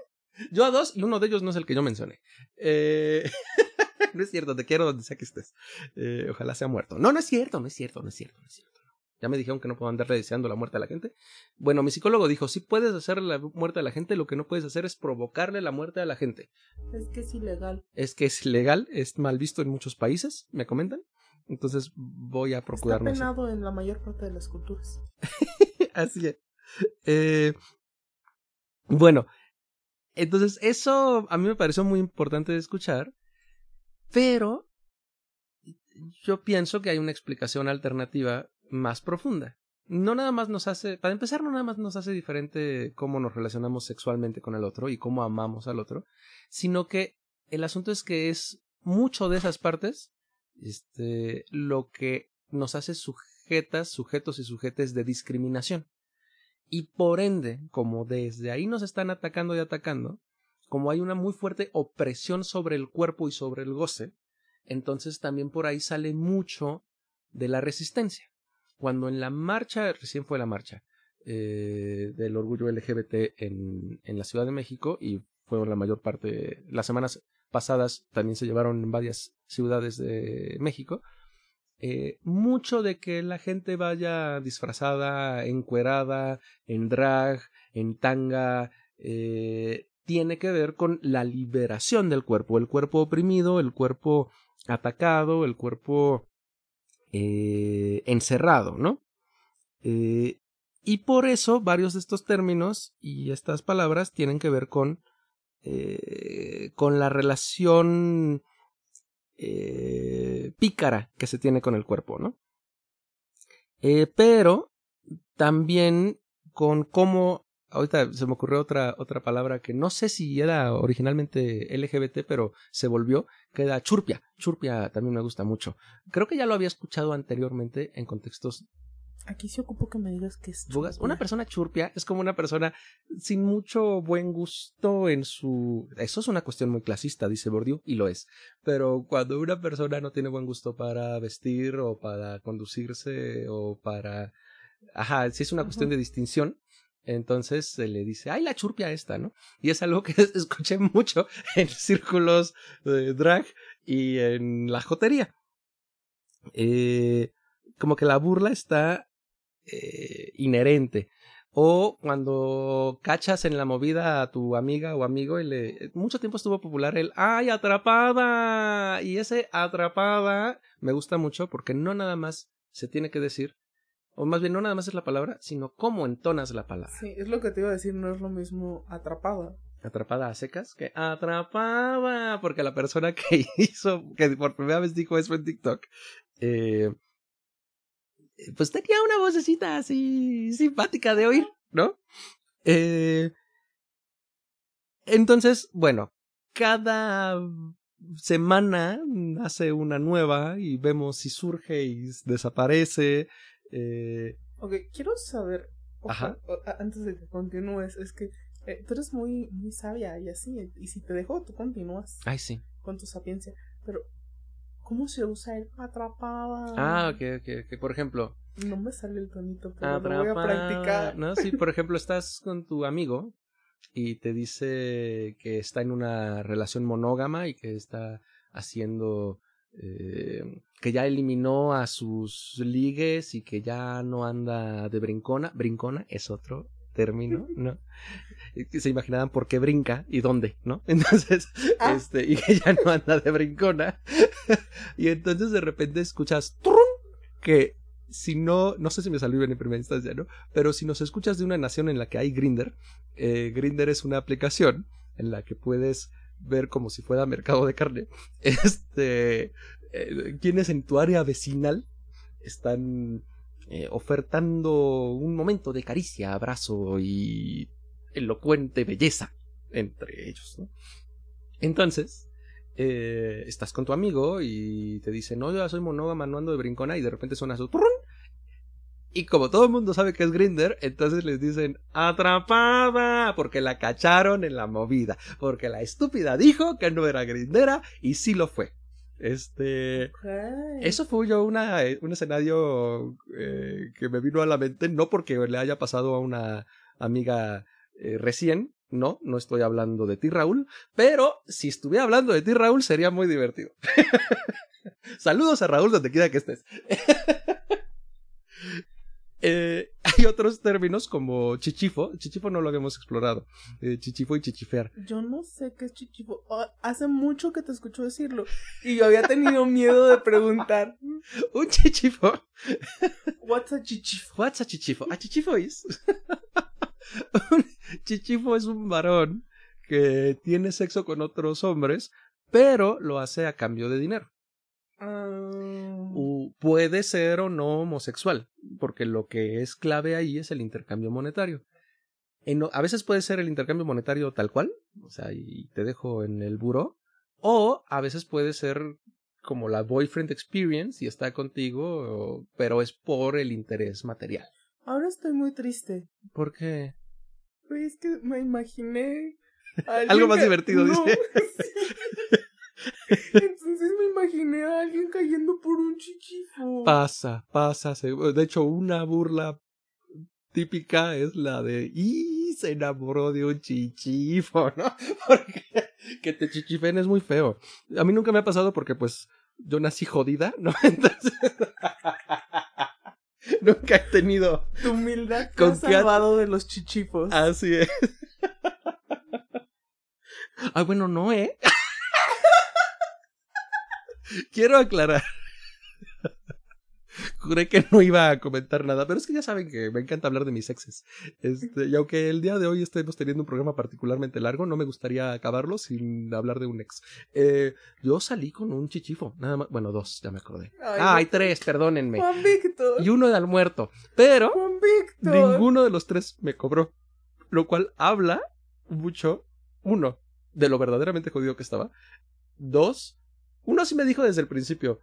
yo a dos y uno de ellos no es el que yo mencioné. Eh... no es cierto, te quiero donde sea que estés. Eh, ojalá sea muerto. No, no es cierto, no es cierto, no es cierto, no es cierto. Ya me dijeron que no puedo andarle deseando la muerte a la gente. Bueno, mi psicólogo dijo, sí puedes hacerle la muerte a la gente, lo que no puedes hacer es provocarle la muerte a la gente. Es que es ilegal. Es que es ilegal, es mal visto en muchos países, me comentan. Entonces voy a procurar Está penado en la mayor parte de las culturas. Así es. Eh, bueno, entonces eso a mí me pareció muy importante de escuchar, pero yo pienso que hay una explicación alternativa más profunda. No nada más nos hace, para empezar, no nada más nos hace diferente cómo nos relacionamos sexualmente con el otro y cómo amamos al otro, sino que el asunto es que es mucho de esas partes este, lo que nos hace sujetas, sujetos y sujetes de discriminación. Y por ende, como desde ahí nos están atacando y atacando, como hay una muy fuerte opresión sobre el cuerpo y sobre el goce, entonces también por ahí sale mucho de la resistencia. Cuando en la marcha, recién fue la marcha eh, del orgullo LGBT en, en la Ciudad de México y fue la mayor parte, las semanas pasadas también se llevaron en varias ciudades de México. Eh, mucho de que la gente vaya disfrazada, encuerada, en drag, en tanga, eh, tiene que ver con la liberación del cuerpo, el cuerpo oprimido, el cuerpo atacado, el cuerpo eh, encerrado, ¿no? Eh, y por eso varios de estos términos y estas palabras tienen que ver con eh, con la relación pícara que se tiene con el cuerpo, ¿no? Pero también con cómo ahorita se me ocurrió otra otra palabra que no sé si era originalmente LGBT pero se volvió que era churpia churpia también me gusta mucho creo que ya lo había escuchado anteriormente en contextos Aquí se ocupo que me digas que es Bugas. Una persona churpia es como una persona sin mucho buen gusto en su... Eso es una cuestión muy clasista, dice Bourdieu, y lo es. Pero cuando una persona no tiene buen gusto para vestir o para conducirse o para... Ajá, si es una cuestión de distinción, entonces se le dice, ay, la churpia esta, ¿no? Y es algo que escuché mucho en círculos de drag y en la jotería. Eh, como que la burla está eh, inherente. O cuando cachas en la movida a tu amiga o amigo y le... Mucho tiempo estuvo popular el ¡Ay, atrapada! Y ese atrapada me gusta mucho porque no nada más se tiene que decir, o más bien no nada más es la palabra, sino cómo entonas la palabra. Sí, es lo que te iba a decir, no es lo mismo atrapada. Atrapada a secas que atrapada, porque la persona que hizo, que por primera vez dijo eso en TikTok, eh, pues tenía una vocecita así simpática de oír, ¿no? Eh, entonces, bueno, cada semana hace una nueva y vemos si surge y desaparece. Eh... Ok, quiero saber, Ajá. antes de que continúes, es que eh, tú eres muy, muy sabia y así, y si te dejo, tú continúas. Ay, sí. Con tu sapiencia. Pero ¿Cómo se usa el atrapada? Ah, ok, ok, ok. Por ejemplo. No me sale el tonito, pero lo voy a practicar. No, sí, por ejemplo, estás con tu amigo y te dice que está en una relación monógama y que está haciendo. Eh, que ya eliminó a sus ligues y que ya no anda de brincona. Brincona es otro término, ¿no? se imaginaban por qué brinca y dónde, ¿no? Entonces, ah. este, y que ya no anda de brincona. y entonces de repente escuchas que si no, no sé si me salió bien en primera instancia, ¿no? Pero si nos escuchas de una nación en la que hay Grinder, eh, Grinder es una aplicación en la que puedes ver como si fuera mercado de carne, este, eh, quienes en tu área vecinal están eh, ofertando un momento de caricia, abrazo y elocuente belleza entre ellos. Entonces, eh, estás con tu amigo y te dice, no, yo soy monógama, no ando de brincona, y de repente suena su turrón. Y como todo el mundo sabe que es Grinder, entonces les dicen atrapada porque la cacharon en la movida, porque la estúpida dijo que no era Grindera y sí lo fue. Este. Eso fue yo una, un escenario eh, que me vino a la mente, no porque le haya pasado a una amiga eh, recién. No, no estoy hablando de ti, Raúl, pero si estuviera hablando de ti, Raúl, sería muy divertido. Saludos a Raúl donde quiera que estés. Eh, hay otros términos como chichifo. Chichifo no lo habíamos explorado. Eh, chichifo y chichifear. Yo no sé qué es chichifo. Ah, hace mucho que te escucho decirlo. Y yo había tenido miedo de preguntar. Un chichifo. What's a chichifo? What's a chichifo? A chichifo is. un chichifo es un varón que tiene sexo con otros hombres, pero lo hace a cambio de dinero. Ah, U- puede ser o no homosexual, porque lo que es clave ahí es el intercambio monetario. En a veces puede ser el intercambio monetario tal cual, o sea, y te dejo en el buró, o a veces puede ser como la boyfriend experience y está contigo, pero es por el interés material. ahora estoy muy triste. Porque Güey, es que me imaginé. Algo más que- divertido, No, dice. Entonces me imaginé a alguien cayendo por un chichifo. pasa, pasa. De hecho, una burla típica es la de y se enamoró de un chichifo, ¿no? Porque que te chichifen es muy feo. A mí nunca me ha pasado porque pues yo nací jodida, ¿no? Entonces nunca he tenido Tu humildad ¿Con salvado de los chichifos. así es. Ah, bueno, no, ¿eh? Quiero aclarar. Juré que no iba a comentar nada, pero es que ya saben que me encanta hablar de mis exes. Este, y aunque el día de hoy estemos teniendo un programa particularmente largo, no me gustaría acabarlo sin hablar de un ex. Eh, yo salí con un chichifo, nada más. Bueno, dos, ya me acordé. Ay, ah, hay tres, perdónenme. Juan Víctor. Y uno era el muerto. Pero Juan Víctor. ninguno de los tres me cobró. Lo cual habla mucho, uno, de lo verdaderamente jodido que estaba. Dos, uno sí me dijo desde el principio,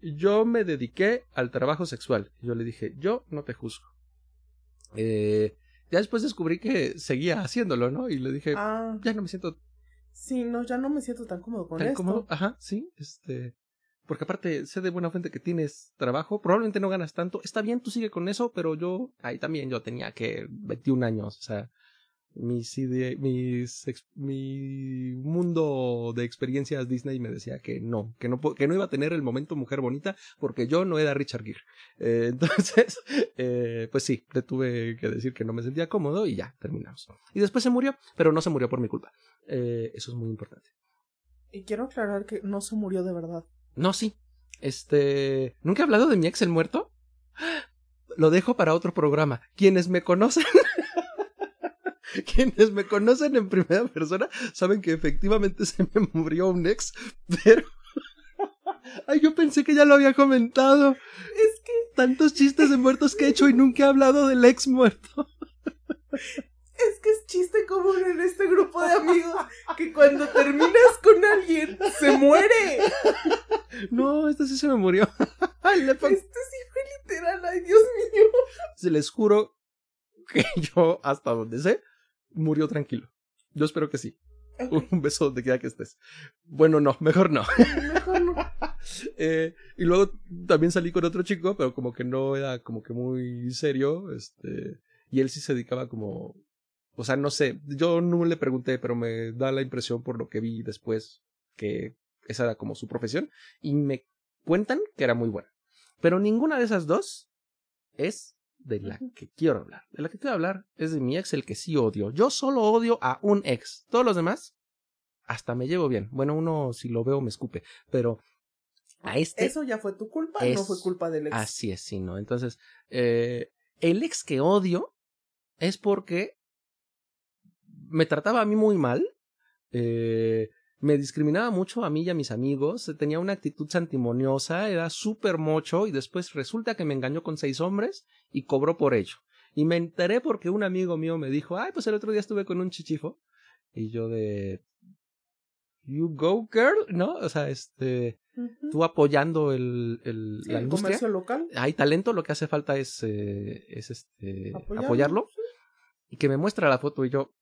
yo me dediqué al trabajo sexual. Yo le dije, yo no te juzgo. Eh, ya después descubrí que seguía haciéndolo, ¿no? Y le dije, Ah, ya no me siento sí, no, ya no me siento tan cómodo con tan esto. cómodo. Ajá, sí, este... Porque aparte, sé de buena fuente que tienes trabajo, probablemente no ganas tanto. Está bien, tú sigue con eso, pero yo, ahí también yo tenía que 21 años, o sea, mis ide- mis ex- mi mundo de experiencias Disney me decía que no, que no que no iba a tener el momento mujer bonita porque yo no era Richard Gere. Eh, entonces, eh, pues sí, le tuve que decir que no me sentía cómodo y ya, terminamos. Y después se murió, pero no se murió por mi culpa. Eh, eso es muy importante. Y quiero aclarar que no se murió de verdad. No, sí. Este. ¿Nunca he hablado de mi ex el muerto? Lo dejo para otro programa. Quienes me conocen. Quienes me conocen en primera persona saben que efectivamente se me murió un ex, pero. Ay, yo pensé que ya lo había comentado. Es que, Tantos chistes de muertos que he hecho y nunca he hablado del ex muerto. es que es chiste común en este grupo de amigos que cuando terminas con alguien se muere. No, este sí se me murió. Ay, le Este sí fue literal, ay Dios mío. Se les juro que yo, hasta donde sé, murió tranquilo. Yo espero que sí. Un beso donde quiera que estés. Bueno, no, mejor no. Mejor no. Eh, y luego también salí con otro chico, pero como que no era como que muy serio. Este, y él sí se dedicaba como. O sea, no sé. Yo no le pregunté, pero me da la impresión por lo que vi después que esa era como su profesión. Y me cuentan que era muy buena. Pero ninguna de esas dos es de la que quiero hablar. De la que quiero hablar es de mi ex, el que sí odio. Yo solo odio a un ex. Todos los demás, hasta me llevo bien. Bueno, uno si lo veo me escupe, pero a este... Eso ya fue tu culpa, no fue culpa del ex. Así es, sí, ¿no? Entonces, eh, el ex que odio es porque me trataba a mí muy mal, eh, me discriminaba mucho a mí y a mis amigos, tenía una actitud santimoniosa, era súper mocho y después resulta que me engañó con seis hombres y cobró por ello. Y me enteré porque un amigo mío me dijo, ay, pues el otro día estuve con un chichifo. Y yo de... You go, girl, ¿no? O sea, este Ujú. tú apoyando el, el- Sí, la el industria. comercio local. Hay talento, lo que hace falta es, eh, es este, Apoyarlo, apoyarlo. Y que me muestra la foto y yo,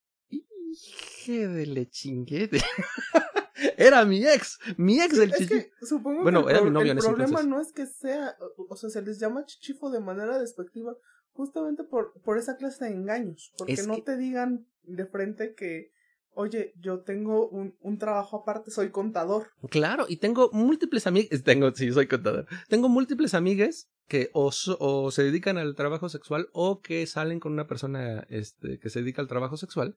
¡Hije de le chinguete! Era mi ex, mi ex del Es chichi. que supongo Bueno, que era el, mi pro- novio el en ese problema entonces. no es que sea, o- sea, se les llama chichifo de manera despectiva justamente por, por esa clase de engaños, porque Es no que- te digan de frente que, oye, yo tengo un, un trabajo aparte, soy contador. Claro, y tengo múltiples amigas, tengo, sí, soy contador, tengo múltiples amigas que o, o, se dedican al trabajo sexual o que salen con una persona este, que se dedica al trabajo sexual,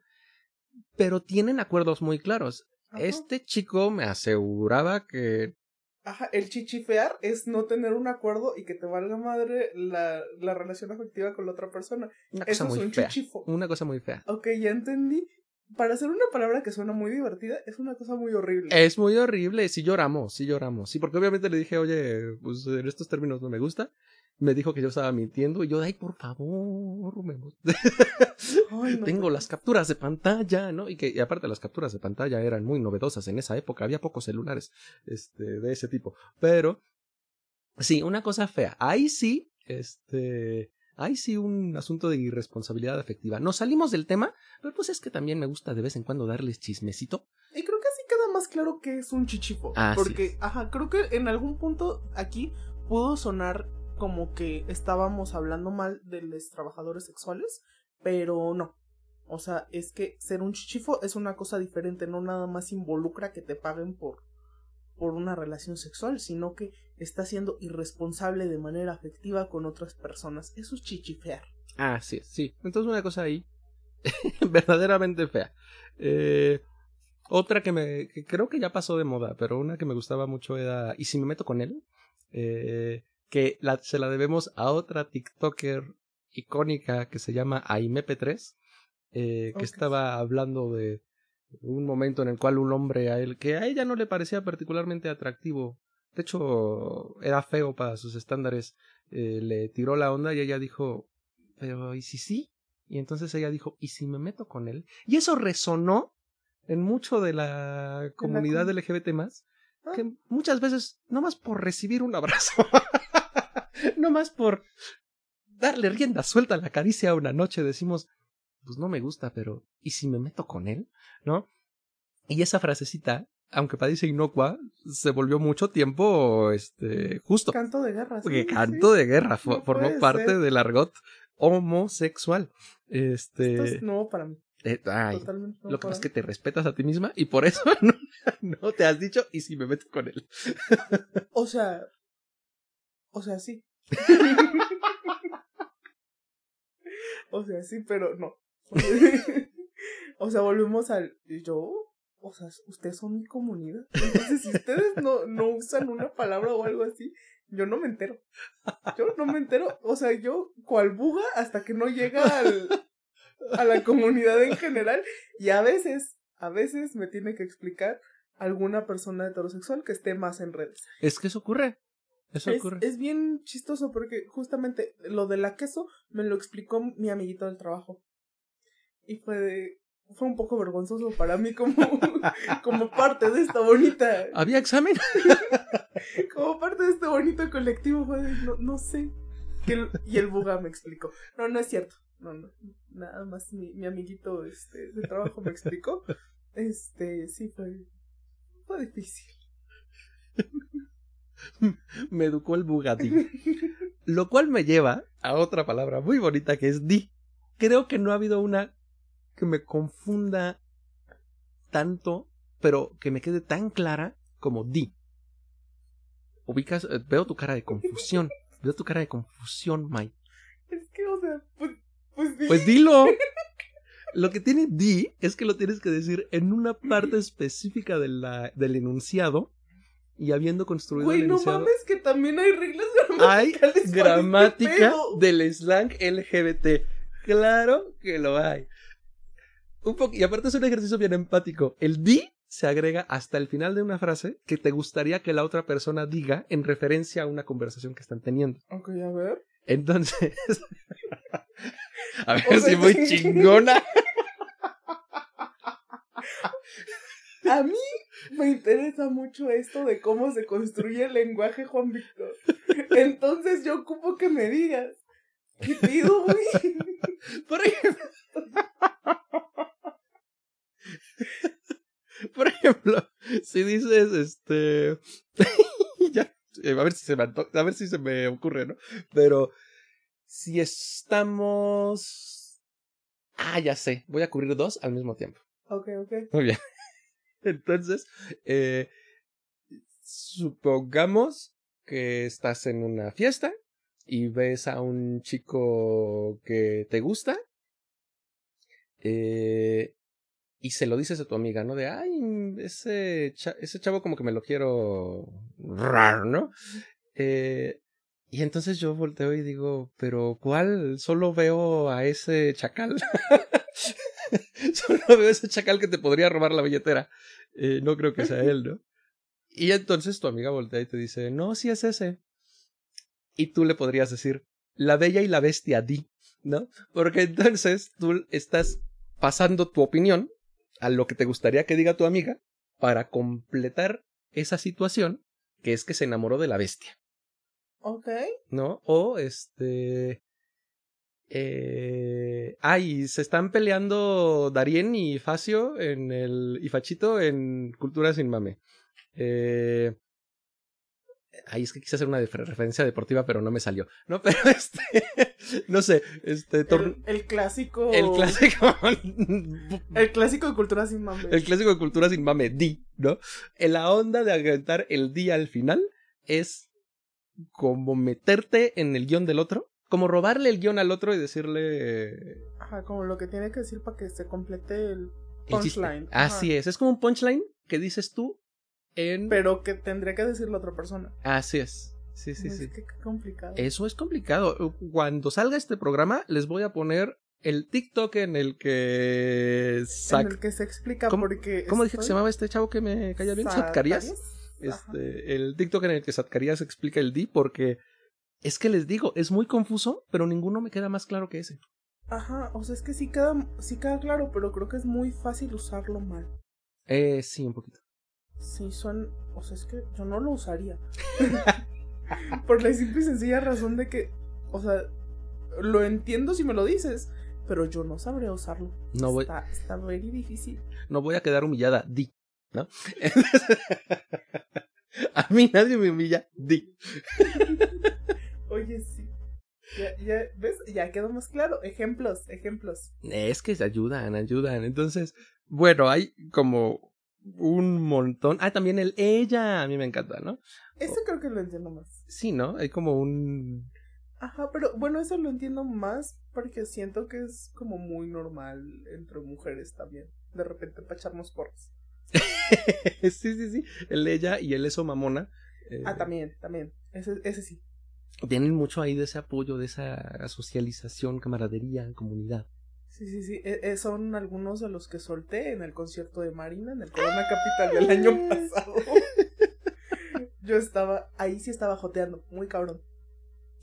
pero tienen acuerdos muy claros. Este chico me aseguraba que Ajá, el chichifear es no tener un acuerdo y que te valga madre la, la relación afectiva con la otra persona. Una cosa Eso muy es un fea. chichifo. Una cosa muy fea. Ok, ya entendí. Para hacer una palabra que suena muy divertida, es una cosa muy horrible. Es muy horrible. Sí lloramos, sí lloramos. Sí, porque obviamente le dije, oye, pues en estos términos no me gusta. Me dijo que yo estaba mintiendo y yo, ay, por favor, me. Ay, no, Tengo las capturas de pantalla, ¿no? Y que y aparte las capturas de pantalla eran muy novedosas en esa época. Había pocos celulares este, de ese tipo. Pero, sí, una cosa fea. Ahí sí, este, ahí sí un asunto de irresponsabilidad afectiva. Nos salimos del tema, pero pues es que también me gusta de vez en cuando darles chismecito. Y creo que así queda más claro que es un chichifo. Así porque, ajá, creo que en algún punto aquí pudo sonar como que estábamos hablando mal de los trabajadores sexuales, pero no. O sea, es que ser un chichifo es una cosa diferente, no nada más involucra que te paguen por, por una relación sexual, sino que está siendo irresponsable de manera afectiva con otras personas. Eso es chichifear. Ah, sí, sí. Entonces una cosa ahí verdaderamente fea. Eh, otra que me que creo que ya pasó de moda, pero una que me gustaba mucho era ¿y si me meto con él? Eh, que la, se la debemos a otra TikToker icónica que se llama Aimepe3, eh, que estaba hablando de un momento en el cual un hombre a él, que a ella no le parecía particularmente atractivo, de hecho era feo para sus estándares, eh, le tiró la onda y ella dijo, pero ¿y si sí? Y entonces ella dijo, ¿y si me meto con él? Y eso resonó en mucho de la comunidad com- LGBT más, Ah. que muchas veces, no más por recibir un abrazo, no más por darle rienda suelta a la caricia una noche, decimos, pues no me gusta, pero ¿y si me meto con él? ¿No? Y esa frasecita, aunque parece inocua, se volvió mucho tiempo, este, justo. Canto de guerra. Porque sí, canto sí. de guerra No formó parte ser. del argot homosexual. Esto Este, es nuevo para mí. eh, ay, Totalmente nuevo lo que para pasa es que te respetas a ti misma y por eso no, no te has dicho y si me meto con él. O sea. O sea, sí. o sea, sí, pero no. o sea, volvemos al. Yo. O sea, ustedes son mi comunidad. Entonces, si ustedes no, no usan una palabra o algo así, yo no me entero. Yo no me entero. O sea, yo cual buga hasta que no llega al, a la comunidad en general. Y a veces, a veces me tiene que explicar alguna persona heterosexual que esté más en redes. Es que eso ocurre. Eso Es, ocurre. es bien chistoso porque justamente lo de la queso me lo explicó mi amiguito del trabajo. Y fue de- fue un poco vergonzoso para mí como, como parte de esta bonita, ¿Había examen? como parte de este bonito colectivo, fue de, no, no sé. Que el- y el buga me explicó. No, no es cierto. No, no. Nada más mi, mi amiguito este, de trabajo me explicó. Este, sí, fue, fue difícil. me educó el Bugatti. Lo cual me lleva a otra palabra muy bonita que es di. Creo que no ha habido una que me confunda tanto, pero que me quede tan clara como di. Ubicas, Eh, veo tu cara de confusión. Veo tu cara de confusión, Mike. Es que, o sea, pues, pues sí. Pues dilo. Lo que tiene di es que lo tienes que decir en una parte específica de la, del enunciado y habiendo construido Güey, el no mames que también hay reglas Hay gramaticales. para este gramática del slang LGBT. Claro que lo hay. Un po- y aparte es un ejercicio bien empático. El di se agrega hasta el final de una frase que te gustaría que la otra persona diga en referencia a una conversación que están teniendo. Ok, a ver. Entonces, a ver O si muy chingona. A mí me interesa mucho esto de cómo se construye el lenguaje, Juan Víctor. Entonces yo ocupo que me digas. ¿Qué pido, güey? Por ejemplo, por ejemplo, si dices este ya eh, a ver si se me anto- a ver si se me ocurre, ¿no? Pero si estamos ah, ya sé, voy a cubrir dos al mismo tiempo. Ok, ok. Muy bien. Entonces, eh, supongamos que estás en una fiesta y ves a un chico que te gusta eh, y se lo dices a tu amiga, ¿no? De, ay, ese, ese chavo como que me lo quiero raro, ¿no? Eh, y entonces yo volteo y digo, pero ¿cuál? Solo veo a ese chacal. Solo veo ese chacal que te podría robar la billetera. Eh, no creo que sea él, ¿no? Y entonces tu amiga voltea y te dice, no, sí es ese. Y tú le podrías decir, la bella y la bestia di, ¿no? Porque entonces tú estás pasando tu opinión a lo que te gustaría que diga tu amiga para completar esa situación que es que se enamoró de la bestia. Ok. ¿No? O este. Eh, ay, se están peleando Darien y Facio en el. y Fachito en Cultura sin mame. Eh, Ahí es que quise hacer una referencia deportiva, pero no me salió. No, pero este. no sé. Este. El, clásico. El clásico. el clásico de cultura sin mame. El clásico de cultura sin mame, di, ¿no? En la onda de aguantar el día al final es como meterte en el guion del otro. Como robarle el guion al otro y decirle. Ajá, como lo que tiene que decir para que se complete el punchline. Así es. Es como un punchline que dices tú pero que tendría que decir la otra persona. Así es. Sí, sí, es sí. Que, complicado. Eso es complicado. Cuando salga este programa, les voy a poner el TikTok en el que. En el que se explica ¿Cómo, porque. ¿Cómo dije que se llamaba este chavo que me caía bien? Satcarías. Este, el TikTok en el que Satcarías explica el D, porque es que les digo, es muy confuso, pero ninguno me queda más claro que ese. Ajá, o sea, es que sí queda, sí queda claro, pero creo que es muy fácil usarlo mal. Eh, sí, un poquito. Sí, son. O sea, es que yo no lo usaría. Por la simple y sencilla razón de que. O sea, lo entiendo si me lo dices, pero yo no sabría usarlo. No voy. Está, está muy difícil. No voy a quedar humillada, di, ¿no? a mí nadie me humilla, di. Oye, sí. Ya, ya, ¿ves? Ya quedó más claro. Ejemplos, ejemplos. Es que se ayudan, ayudan. Entonces, bueno, hay como un montón. Ah, también el ella, a mí me encanta, ¿no? Eso creo que lo entiendo más. Sí, ¿no? Hay como un... Ajá, pero bueno, eso lo entiendo más porque siento que es como muy normal entre mujeres también. De repente para echarnos porras. sí, sí, sí. El ella y el eso mamona. ah, eh, también, también. Ese, ese sí. Tienen mucho ahí de ese apoyo, de esa socialización, camaradería, comunidad. Sí, sí, sí. E, e, son algunos de los que solté en el concierto de Marina en el Corona Capital del año pasado. Yo estaba, ahí sí estaba joteando, muy cabrón.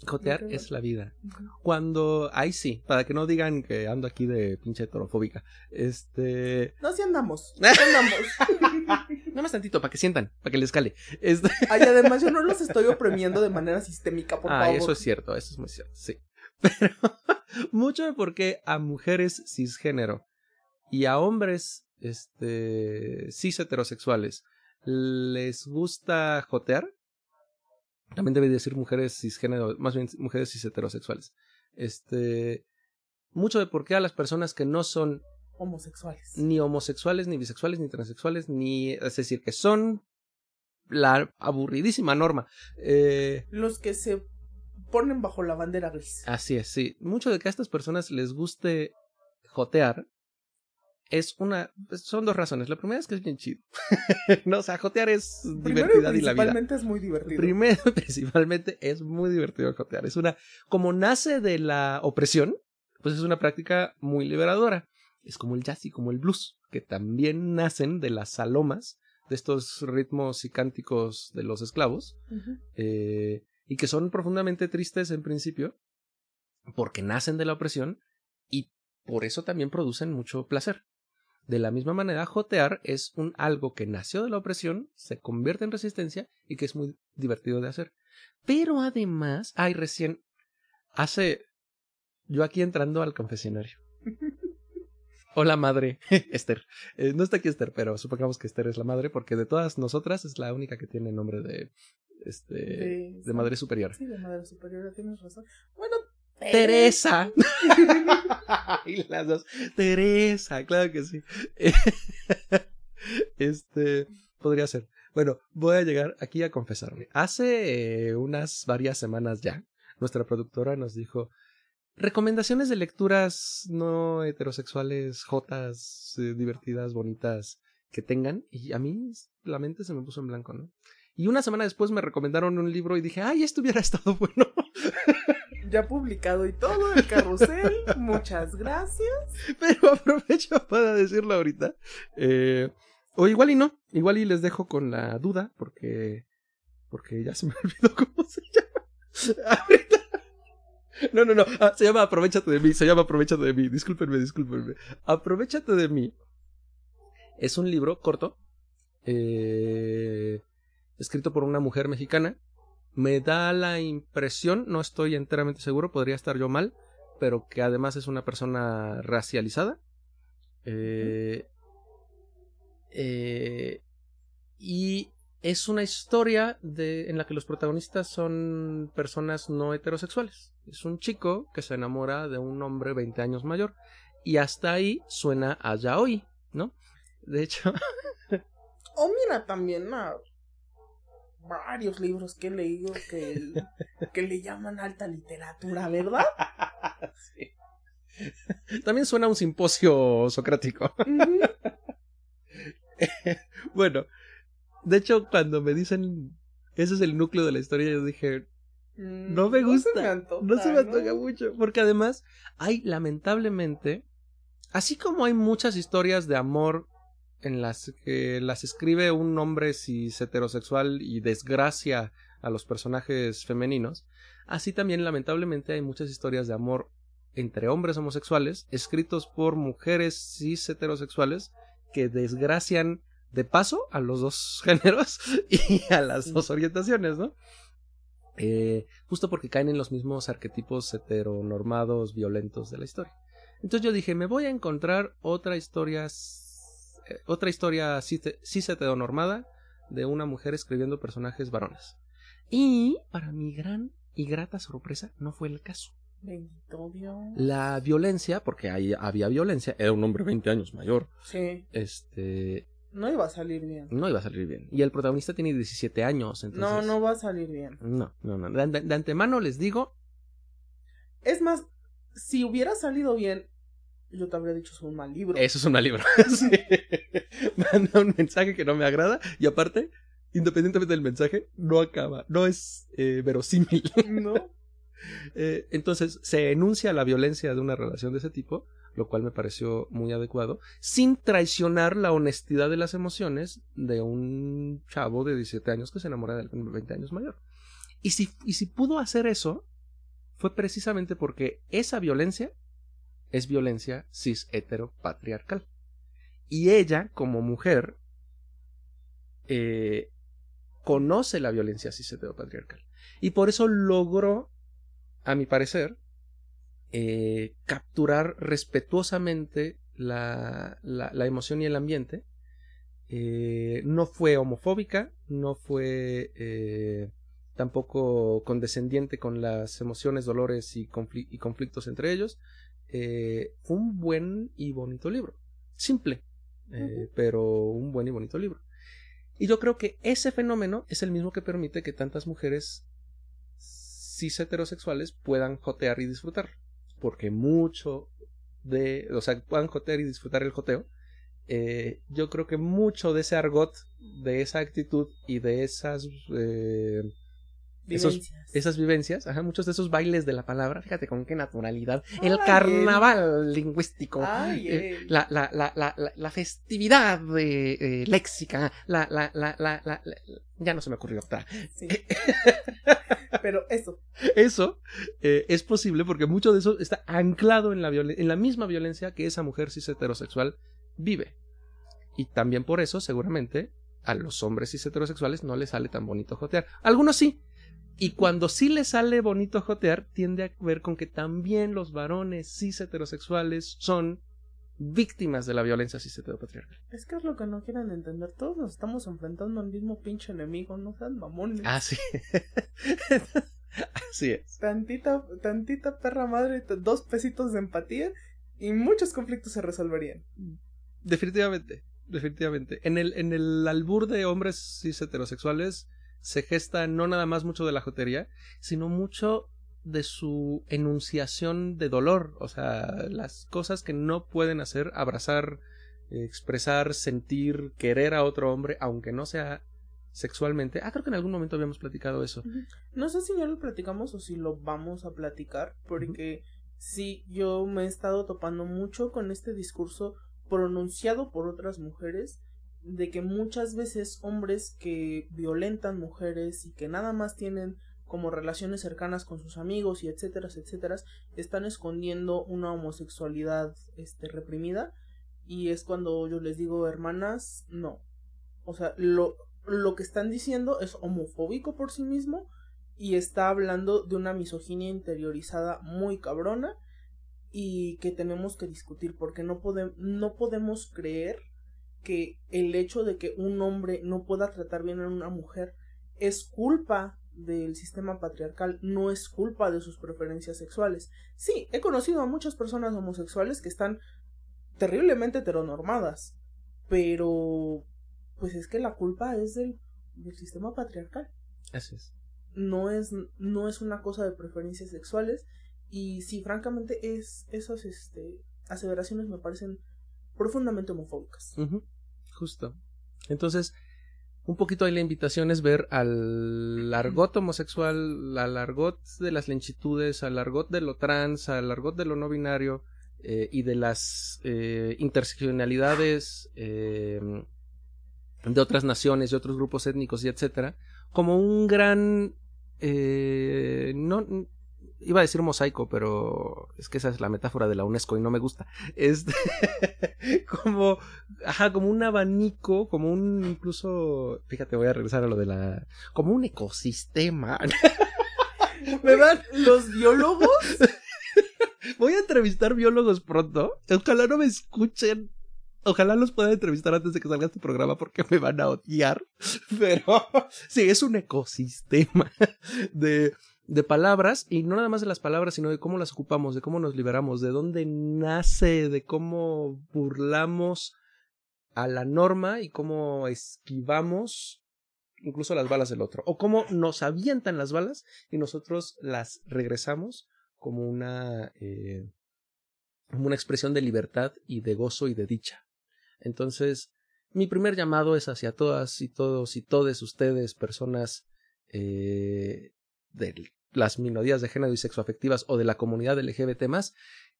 Jotear es la vida. Cuando, ahí sí, para que no digan que ando aquí de pinche torofóbica. Este. No, sí andamos. Sí andamos. Nada más tantito, para que sientan, para que les cale. Este... Ay, además yo no los estoy oprimiendo de manera sistémica, por ah, favor. eso es cierto, eso es muy cierto, sí. Pero mucho de por qué a mujeres cisgénero y a hombres este cis heterosexuales les gusta jotear. También debe decir mujeres cisgénero, más bien mujeres cis heterosexuales. Este mucho de por qué a las personas que no son homosexuales. Ni homosexuales, ni bisexuales, ni transexuales, ni es decir, que son la aburridísima norma. Eh, Los que se ponen bajo la bandera gris. Así es, sí. Mucho de que a estas personas les guste jotear es una son dos razones. La primera es que es bien chido. no, o sea, jotear es divertida y, la vida. Principalmente es muy divertido. Primero, principalmente es muy divertido jotear. Es una como nace de la opresión, pues es una práctica muy liberadora. Es como el jazz y como el blues, que también nacen de las salomas, de estos ritmos y cánticos de los esclavos. eh, y que son profundamente tristes en principio porque nacen de la opresión y por eso también producen mucho placer. De la misma manera, jotear es un algo que nació de la opresión, se convierte en resistencia y que es muy divertido de hacer. Pero además, hay recién hace yo aquí entrando al confesionario. Hola madre, Esther. Eh, no está aquí Esther, pero supongamos que Esther es la madre porque de todas nosotras es la única que tiene nombre de este de, madre superior. Sí, de madre superior, tienes razón. Bueno, Teresa. y las dos. Teresa, claro que sí. este, podría ser. Bueno, voy a llegar aquí a confesarme. Hace eh, unas varias semanas ya, nuestra productora nos dijo, recomendaciones de lecturas no heterosexuales, jotas, eh, divertidas, bonitas, que tengan. Y a mí la mente se me puso en blanco, ¿no? Y una semana después me recomendaron un libro y dije, ay, esto hubiera estado bueno. Ya publicado y todo el carrusel. Muchas gracias. Pero aprovecho para decirlo ahorita. Eh, o igual y no. Igual y les dejo con la duda porque... Porque ya se me olvidó cómo se llama. Ahorita. No, no, no. Ah, se llama Aprovechate de mí. Se llama Aprovechate de mí. Discúlpenme, discúlpenme. Aprovechate de mí. Es un libro corto. Eh, escrito por una mujer mexicana. Me da la impresión, no estoy enteramente seguro, podría estar yo mal, pero que además es una persona racializada. Eh, eh, y es una historia de, en la que los protagonistas son personas no heterosexuales. Es un chico que se enamora de un hombre 20 años mayor. Y hasta ahí suena a yaoi, ¿no? De hecho. oh, mira, también a varios libros que he leído que, que le llaman alta literatura, ¿verdad? sí. También suena a un simposio socrático. bueno, de hecho, cuando me dicen ese es el núcleo de la historia, yo dije, no me gusta, no se me antoja, no se me antoja mucho, porque además hay lamentablemente, así como hay muchas historias de amor en las que las escribe un hombre cis heterosexual y desgracia a los personajes femeninos, así también lamentablemente hay muchas historias de amor entre hombres homosexuales escritos por mujeres cis heterosexuales que desgracian de paso a los dos géneros y a las dos orientaciones, ¿no? Eh, justo porque caen en los mismos arquetipos heteronormados violentos de la historia. Entonces yo dije, me voy a encontrar otra historia eh, otra historia cis heteronormada de una mujer escribiendo personajes varones. Y, para mi gran y grata sorpresa, no fue el caso. La violencia, porque ahí había violencia, era un hombre 20 años mayor. Sí. Este. No iba a salir bien. No iba a salir bien. Y el protagonista tiene 17 años, entonces. No, no va a salir bien. No, no, no. de antemano les digo. Es más, si hubiera salido bien, yo te habría dicho es un mal libro. Eso es un mal libro. Manda un mensaje que no me agrada y aparte, independientemente del mensaje, no acaba, no es eh, verosímil. No. Eh, entonces se enuncia la violencia de una relación de ese tipo, lo cual me pareció muy adecuado, sin traicionar la honestidad de las emociones de un chavo de 17 años que se enamora de alguien 20 años mayor. Y si, y si pudo hacer eso, fue precisamente porque esa violencia es violencia cis patriarcal. Y ella, como mujer, eh, conoce la violencia cis patriarcal. Y por eso logró, a mi parecer, eh, capturar respetuosamente la, la, emoción y el ambiente. Eh, no fue homofóbica, no fue tampoco condescendiente con las emociones, dolores y conflictos entre ellos, eh, un buen y bonito libro. Simple, eh, pero un buen y bonito libro. Y yo creo que ese fenómeno es el mismo que permite que tantas mujeres cis heterosexuales puedan jotear y disfrutar. Porque mucho de, o sea, puedan jotear y disfrutar el joteo. Eh, yo creo que mucho de ese argot, de esa actitud y de esas esas vivencias, ajá, muchos de esos bailes de la palabra, fíjate con qué naturalidad. el carnaval lingüístico, eh, la, la, la, la, festividad eh, léxica, la, la, la, la, ya no se me ocurrió otra. Pero eso. Eso eh, es posible porque mucho de eso está anclado en la, en la misma violencia que esa mujer cis heterosexual vive. Y también por eso, seguramente, a los hombres cis heterosexuales no les sale tan bonito jotear. Algunos sí, y cuando sí le sale bonito jotear, tiende a ver con que también los varones cis heterosexuales son víctimas de la violencia cis heteropatriarcal. Es que es lo que no quieren entender. Todos nos estamos enfrentando al mismo pinche enemigo, no sean mamones. Ah, sí. Así es. Tantita, tantita perra madre, dos pesitos de empatía y muchos conflictos se resolverían. Definitivamente, definitivamente. En el, en el albur de hombres cis heterosexuales se gesta no nada más mucho de la jotería, sino mucho de su enunciación de dolor, o sea, las cosas que no pueden hacer, abrazar, expresar, sentir, querer a otro hombre, aunque no sea sexualmente. Ah, creo que en algún momento habíamos platicado eso. No sé si ya lo platicamos o si lo vamos a platicar, porque sí, yo me he estado topando mucho con este discurso pronunciado por otras mujeres de que muchas veces hombres que violentan mujeres y que nada más tienen como relaciones cercanas con sus amigos y etcétera, etcétera, están escondiendo una homosexualidad este reprimida y es cuando yo les digo, hermanas, no. O sea, lo lo que están diciendo es homofóbico por sí mismo y está hablando de una misoginia interiorizada muy cabrona y que tenemos que discutir porque no, no podemos creer que el hecho de que un hombre no pueda tratar bien a una mujer es culpa del sistema patriarcal, no es culpa de sus preferencias sexuales. Sí, he conocido a muchas personas homosexuales que están terriblemente heteronormadas, pero pues es que la culpa es del, del sistema patriarcal. Así es. No es, no es una cosa de preferencias sexuales. Y sí, francamente, es, esas este, aseveraciones me parecen profundamente homofóbicas. Justo. Entonces, un poquito ahí la invitación es ver al argot homosexual, al argot de las lenchitudes, al argot de lo trans, al argot de lo no binario eh, y de las eh, interseccionalidades eh, de otras naciones, de otros grupos étnicos y etcétera, como un gran eh, no iba a decir mosaico, pero es que esa es la metáfora de la UNESCO y no me gusta. Este como ajá, como un abanico, como un incluso, fíjate, voy a regresar a lo de la como un ecosistema. me van los biólogos Voy a entrevistar biólogos pronto. Ojalá no me escuchen Ojalá los pueda entrevistar antes de que salga este programa porque me van a odiar. Pero sí, es un ecosistema de, de palabras y no nada más de las palabras, sino de cómo las ocupamos, de cómo nos liberamos, de dónde nace, de cómo burlamos a la norma y cómo esquivamos incluso las balas del otro. O cómo nos avientan las balas y nosotros las regresamos como una, eh, como una expresión de libertad y de gozo y de dicha. Entonces, mi primer llamado es hacia todas y todos y todes ustedes, personas eh, de las minorías de género y sexoafectivas o de la comunidad LGBT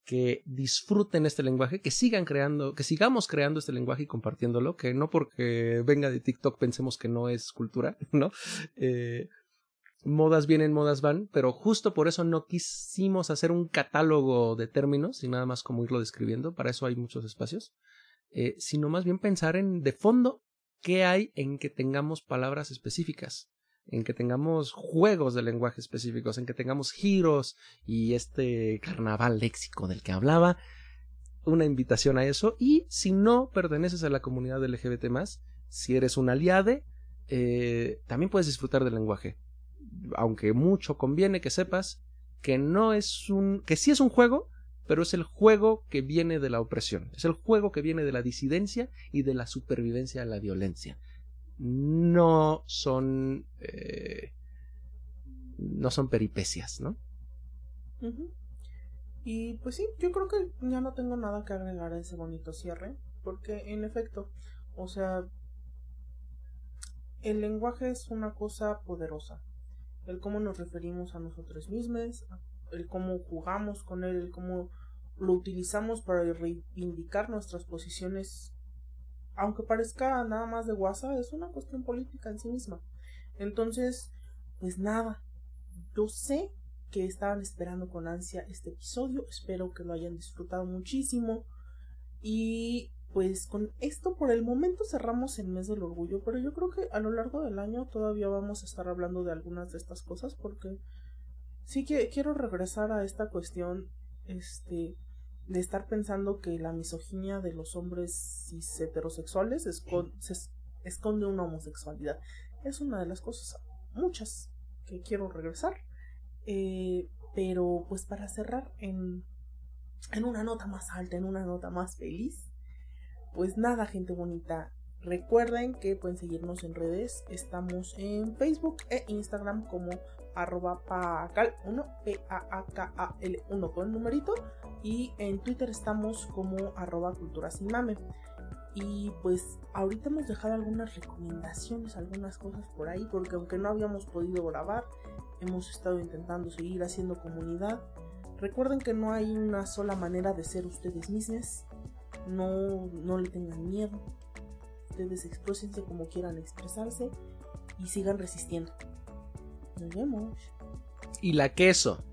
que disfruten este lenguaje, que sigan creando, que sigamos creando este lenguaje y compartiéndolo, que no porque venga de TikTok pensemos que no es cultura, ¿no? Eh, modas vienen, modas van, pero justo por eso no quisimos hacer un catálogo de términos y nada más como irlo describiendo, para eso hay muchos espacios. Eh, sino más bien pensar en de fondo qué hay en que tengamos palabras específicas, en que tengamos juegos de lenguaje específicos, en que tengamos giros y este carnaval léxico del que hablaba, una invitación a eso y si no perteneces a la comunidad LGBT si eres un aliade, eh, también puedes disfrutar del lenguaje, aunque mucho conviene que sepas que no es un, que sí es un juego, pero es el juego que viene de la opresión, es el juego que viene de la disidencia y de la supervivencia a la violencia. No son eh, no son peripecias, ¿no? Y pues sí, yo creo que ya no tengo nada que agregar a ese bonito cierre, porque en efecto, o sea, el lenguaje es una cosa poderosa. El cómo nos referimos a nosotros mismos, el cómo jugamos con él, el cómo lo utilizamos para reivindicar nuestras posiciones, aunque parezca nada más de WhatsApp, es una cuestión política en sí misma. Entonces, pues nada, yo sé que estaban esperando con ansia este episodio, espero que lo hayan disfrutado muchísimo y pues con esto por el momento cerramos el mes del orgullo, pero yo creo que a lo largo del año todavía vamos a estar hablando de algunas de estas cosas porque sí que quiero regresar a esta cuestión este de estar pensando que la misoginia de los hombres cis heterosexuales esconde una homosexualidad. Es una de las cosas, muchas, que quiero regresar. Eh, pero pues para cerrar en, en una nota más alta, en una nota más feliz, pues nada, gente bonita. Recuerden que pueden seguirnos en redes. Estamos en Facebook e Instagram como arroba pacal1, P-A-A-K-A-L-1 con el numerito. Y en Twitter estamos como arroba cultura sin mame. Y pues ahorita hemos dejado algunas recomendaciones, algunas cosas por ahí, porque aunque no habíamos podido grabar, hemos estado intentando seguir haciendo comunidad. Recuerden que no hay una sola manera de ser ustedes mismos. No, no le tengan miedo. Ustedes exprésense como quieran expresarse y sigan resistiendo. Nos vemos. Y la queso.